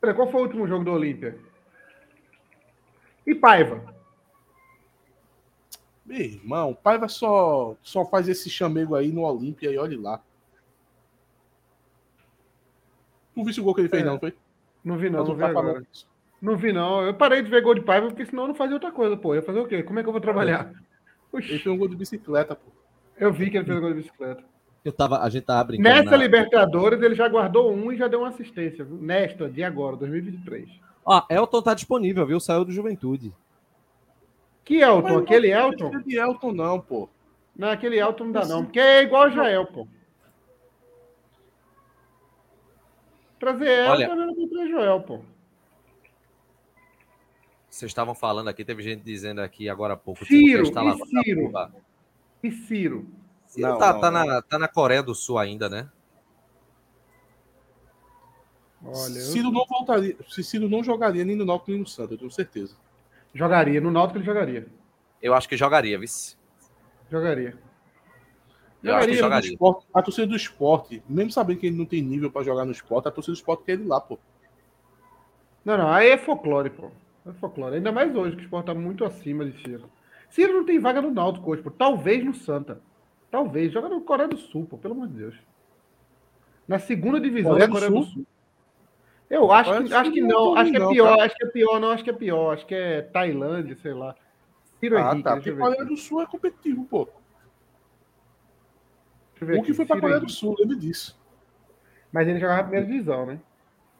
Peraí, qual foi o último jogo do Olímpia? E Paiva? Meu irmão, o Paiva só, só faz esse chamego aí no Olímpia e olhe lá. Tu viu o gol que ele fez, É. não, foi? Não vi, não. Mas Não não vi tá agora. Não vi, não. Eu parei de ver gol de Paiva, porque senão eu não fazia outra coisa, pô. Eu ia fazer o quê? Como é que eu vou trabalhar? Ele Oxi, fez um gol de bicicleta, pô. eu vi que ele fez gol de bicicleta. Eu tava, a gente tava brincando. Nessa na- Libertadores, ele já guardou um e já deu uma assistência. Viu? Nesta, de agora, 2023. Ó, Elton tá disponível, viu? Saiu do Juventude. Que Elton? Mas não aquele precisa Elton? de Elton, não, pô. Não, aquele Elton não dá, não. Porque é igual a Jael, pô. Trazer Elton Olha- que trazer Joel, pô. Vocês estavam falando aqui, teve gente dizendo aqui agora há pouco. Ciro, Timocast tá e Ciro? porra. E Ciro? Ciro Não, tá, não, tá não. Na, tá na Coreia do Sul ainda, né? Olha, eu Ciro não voltaria. Se Ciro não jogaria nem no Náutico nem no Santos, eu tenho certeza. jogaria. No Náutico ele jogaria. Eu acho que jogaria, vice. Jogaria. Eu acho que Jogaria, jogaria. Esporte- a torcida do esporte, mesmo sabendo que ele não tem nível pra jogar no esporte, a torcida do esporte quer ele lá, pô. Não, não, aí é folclore, pô. É folclore. Ainda mais hoje, que o esporte tá muito acima de Ciro. Ciro não tem vaga no Náutico hoje, pô. Talvez no Santa. Talvez. Joga no Coreia do Sul, pô. Pelo amor de Deus. Na segunda divisão Coreia do Coreia do Sul? Sul. Eu acho que, acho Sul que não é Acho que é pior. Acho que é pior. Não, acho que é pior. Acho que é Tailândia, sei lá. Ciro Ah, Henrique. tá. Porque Coreia do Sul é competitivo, pô. O que foi pra Ciro Coreia do. Sul, lembra disso. Mas ele jogava na primeira divisão, né?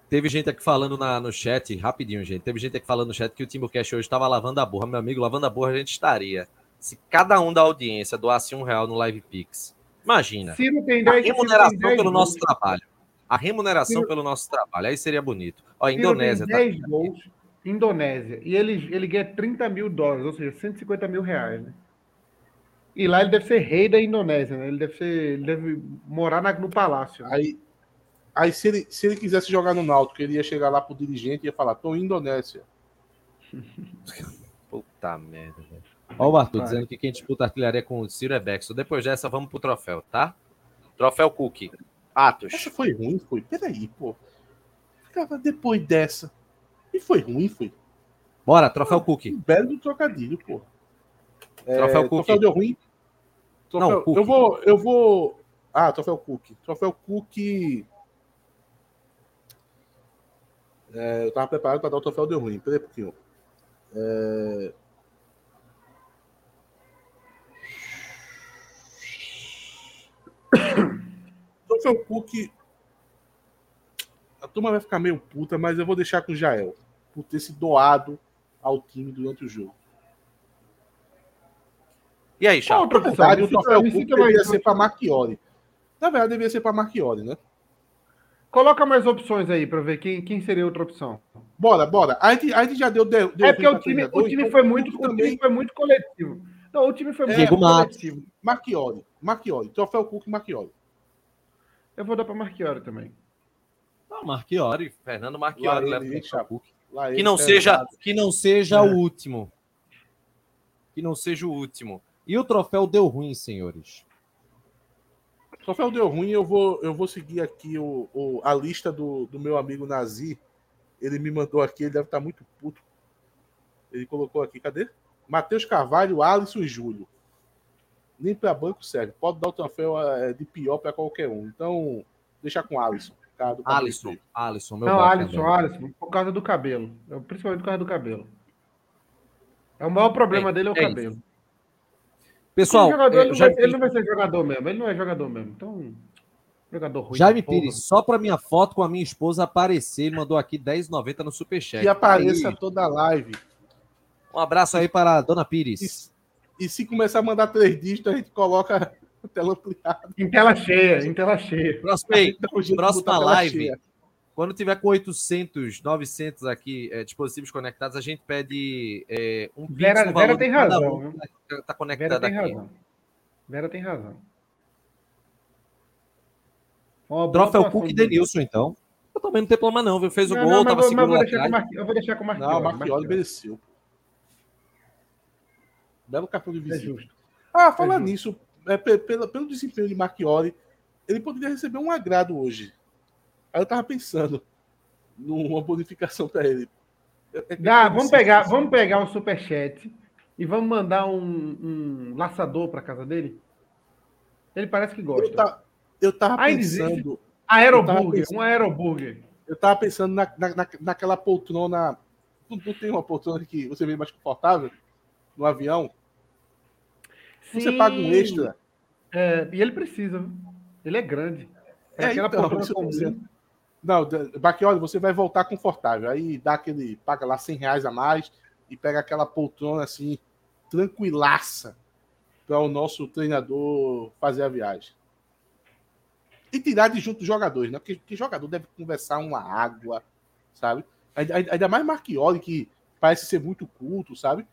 Teve gente aqui falando na, no chat, rapidinho, gente. Teve gente aqui falando no chat que o Timbucast hoje estava lavando a borra. Meu amigo, lavando a borra a gente estaria. Se cada um da audiência doasse um real no Live Pix, imagina. Ciro tem A 10 Ciro tem remuneração 10 pelo nosso gols. trabalho. A remuneração Ciro- pelo nosso trabalho. Aí seria bonito. Ó, Indonésia, tem tá? 10 gols, Indonésia. E ele, ele ganha 30 mil dólares, ou seja, 150 mil reais, né? E lá ele deve ser rei da Indonésia, né? Ele deve, ser, ele deve morar na- no palácio. né? Aí, aí se, ele, se ele quisesse jogar no Náutico, ele ia chegar lá pro dirigente e ia falar, tô em Indonésia. Puta merda, velho. Ó o Arthur Vai. dizendo que quem disputa artilharia com o Ciro é Beckson. Depois dessa, vamos pro troféu, tá? Troféu Cook. Atos. Essa foi ruim, foi. Peraí, pô. Ficava depois dessa. E foi ruim, foi. Bora, troféu Cook. Um belo do trocadilho, pô. É, Troféu Cook. Troféu deu ruim. Troféu, Não, Cook. Eu vou, eu vou. Ah, troféu Cook. Troféu Cook. É, eu tava preparado para dar o troféu deu ruim. Peraí um pouquinho. É... Troféu Cook. A turma vai ficar meio puta, mas eu vou deixar com o Jael. Por ter se doado ao time durante o jogo. E aí, outra Na verdade, o troféu mais deveria ser para Marchiori. Na verdade, deveria ser para Marchiori, né? Coloca mais opções aí pra ver quem, quem seria outra opção. Bora, bora. A gente, a gente já deu. deu É porque o time, o time então foi muito, o time foi muito coletivo. Não, o time foi muito Diego Matos. coletivo. Marchiori. Marchiori. Troféu Cook Marchiori. Eu vou dar pra Marchiori também. Não, Marchiori, Fernando Marchiori leva ele? Cook. Que não seja, que não seja É. o último. Que não seja o último. E o troféu deu ruim, senhores. Troféu deu ruim, eu vou, eu vou seguir aqui o, o- a lista do, do meu amigo Nazi. Ele me mandou aqui, ele deve estar muito puto. Ele colocou aqui, cadê? Matheus Carvalho, Alisson e Júlio. Nem para banco serve. Pode dar o troféu é, de pior para qualquer um. Então, deixa com Alisson. cara do cabelo Alisson, feio. Alisson, meu Não, Alisson, também. Alisson, por causa do cabelo. É, Principalmente por causa do cabelo. É o maior problema É, dele é o é cabelo. Pessoal, Ele, jogador, é, ele, não vai, ele não Pires, vai ser jogador mesmo. Ele não é jogador mesmo. Então, jogador ruim. Jaime. Pires, só para minha foto com a minha esposa aparecer, ele mandou aqui 10,90 no Superchat. Que apareça Aí, toda a live. Um abraço aí para a Dona Pires. E, e se começar a mandar três dígitos, a gente coloca a tela ampliada. Em tela cheia, em tela cheia. Próxima botar a tela live. cheia. Quando tiver com 800, 900 aqui é, dispositivos conectados, a gente pede é, um pix Vera, no Vera tem razão. um que tá Vera conectado tem aqui. razão. Vera tem razão. Boa Troféu Cook e Denilson, então. Eu também não tenho problema, não, viu? Fez o Não, gol, não, mas tava vou- mas seguro vou lá deixar com o atrás. Marqui- Eu vou deixar com o Marquinhos. Não, o Marchiori mereceu. Belo cartão de É visita. justo. Ah, falar É nisso, é, pe- pelo, pelo desempenho de Marchiori, ele poderia receber um agrado hoje. Aí eu tava pensando numa bonificação para ele. É- Dá, eu vamos pegar, assim. vamos pegar o superchat e vamos mandar um, um laçador para casa dele. Ele parece que Eu, gosta. ta- eu tava Ai, pensando. Aeroburger, um aeroburger. Eu tava pensando na, na, na- naquela poltrona. Não, não tem uma poltrona que você vê mais confortável no avião? Você Sim. paga um extra. É, e ele precisa. viu? Ele é grande. É, É, aquela então, poltrona eu comum. Não, Baquioli, você vai voltar confortável. Aí dá aquele. Paga lá 100 reais a mais e pega aquela poltrona assim, tranquilaça, para o nosso treinador fazer a viagem. E tirar de junto os jogadores, né? Porque, jogador deve conversar uma água, sabe? Ainda mais Marchioli, que parece ser muito culto, sabe?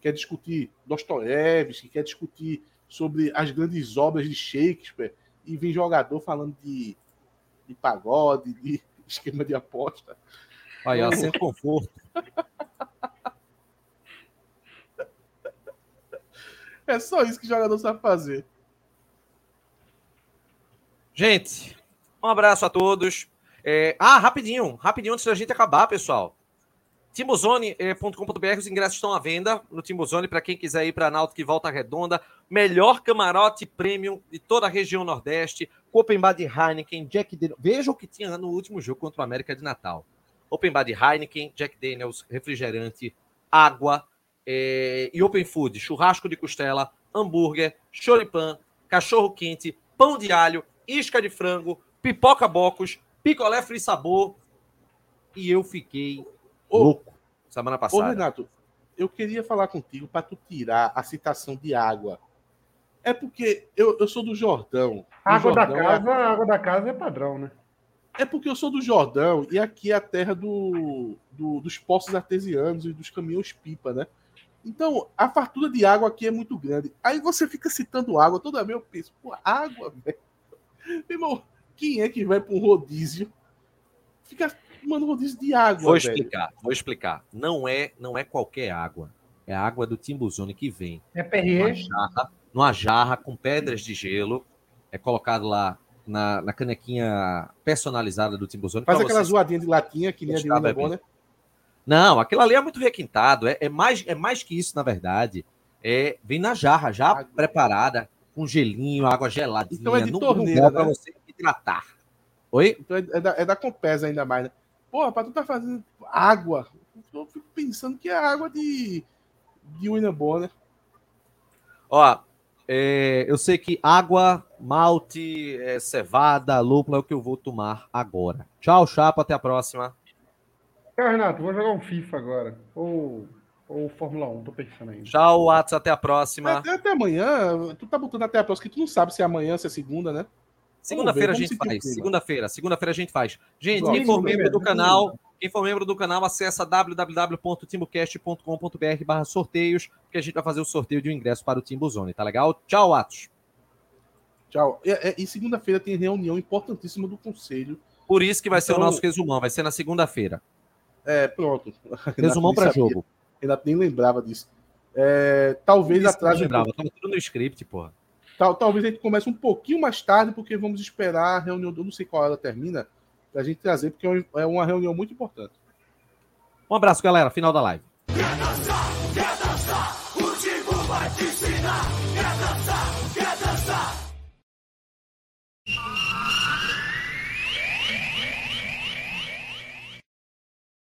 Quer discutir Dostoiévski, quer discutir sobre as grandes obras de Shakespeare, e vem jogador falando de, de pagode, de esquema de aposta. Aí, ó, sem conforto. É só isso que jogador sabe fazer. Gente, um abraço a todos. É, Ah, rapidinho, rapidinho antes da gente acabar, pessoal. Timozone.com.br, os ingressos estão à venda no Timozone para quem quiser ir para a Náutica e Volta Redonda. Melhor camarote premium de toda a região Nordeste. Open Bar de Heineken, Jack Daniels. Veja o que tinha no último jogo contra o América de Natal. Open Bar de Heineken, Jack Daniels, refrigerante, água é, e Open Food. Churrasco de costela, hambúrguer, choripan, cachorro quente, pão de alho, isca de frango, pipoca bocos, picolé free sabor. E eu fiquei Ô, louco semana Ô, passada. Renato, eu queria falar contigo para tu tirar a citação de água. É porque eu, eu sou do Jordão. A água da Jordão é- casa, a água da casa é padrão, né? É porque eu sou do Jordão e aqui é a terra do, do- dos poços artesianos e dos caminhões-pipa, né? Então, a fartura de água aqui é muito grande. Aí você fica citando água, toda vez eu penso, pô, água, velho. Meu irmão, quem é que vai para um rodízio? Fica tomando rodízio de água, Vou velho. explicar, vou explicar. Não é, não é qualquer água. É a água do Timbuzone que vem É numa Perrier. jarra, numa jarra com pedras de gelo. É colocado lá na, na canequinha personalizada do Timbuzone. Faz aquela zoadinha de latinha que nem a de bebê. Bonner. Não, aquilo ali é muito requintado. É, é mais, é mais que isso, na verdade. É, vem na jarra, já Água. preparada, com gelinho, água geladinha. Então é de torneira, né? você hidratar. Oi? Então é, é da, é da Compesa ainda mais, né? Pô, rapaz, tu tá fazendo água. Eu fico pensando que é água de, de Wina Bonner. Ó, é, eu sei que água, malte, é, cevada, lúpula é o que eu vou tomar agora. Tchau, chapa, até a próxima. Cara, Renato, vou jogar um FIFA agora. Ou, ou Fórmula 1, tô pensando ainda. Tchau, Watts, até a próxima. Até, até amanhã, tu tá botando até a próxima, que tu não sabe se é amanhã, se é segunda, né? Segunda-feira a gente faz. Segunda-feira, segunda-feira a gente faz. Gente, quem for membro do canal, quem for membro do canal, acessa www.timbocast.com.br barra sorteios, que a gente vai fazer o sorteio de um ingresso para o Timbuzone, tá legal? Tchau, Atos. Tchau. E, é- e segunda-feira tem reunião importantíssima do conselho. Por isso que vai ser o Então- nosso resumão, vai ser na segunda-feira. É, pronto. Resumão para jogo. Renato nem lembrava disso. É, talvez um lembrava, tava tudo no script, porra. Tal- talvez a gente comece um pouquinho mais tarde, porque vamos esperar a reunião, eu não sei qual hora termina, pra gente trazer, porque é é uma reunião muito importante. Um abraço, galera. Final da live. O Tigo vai te ensinar.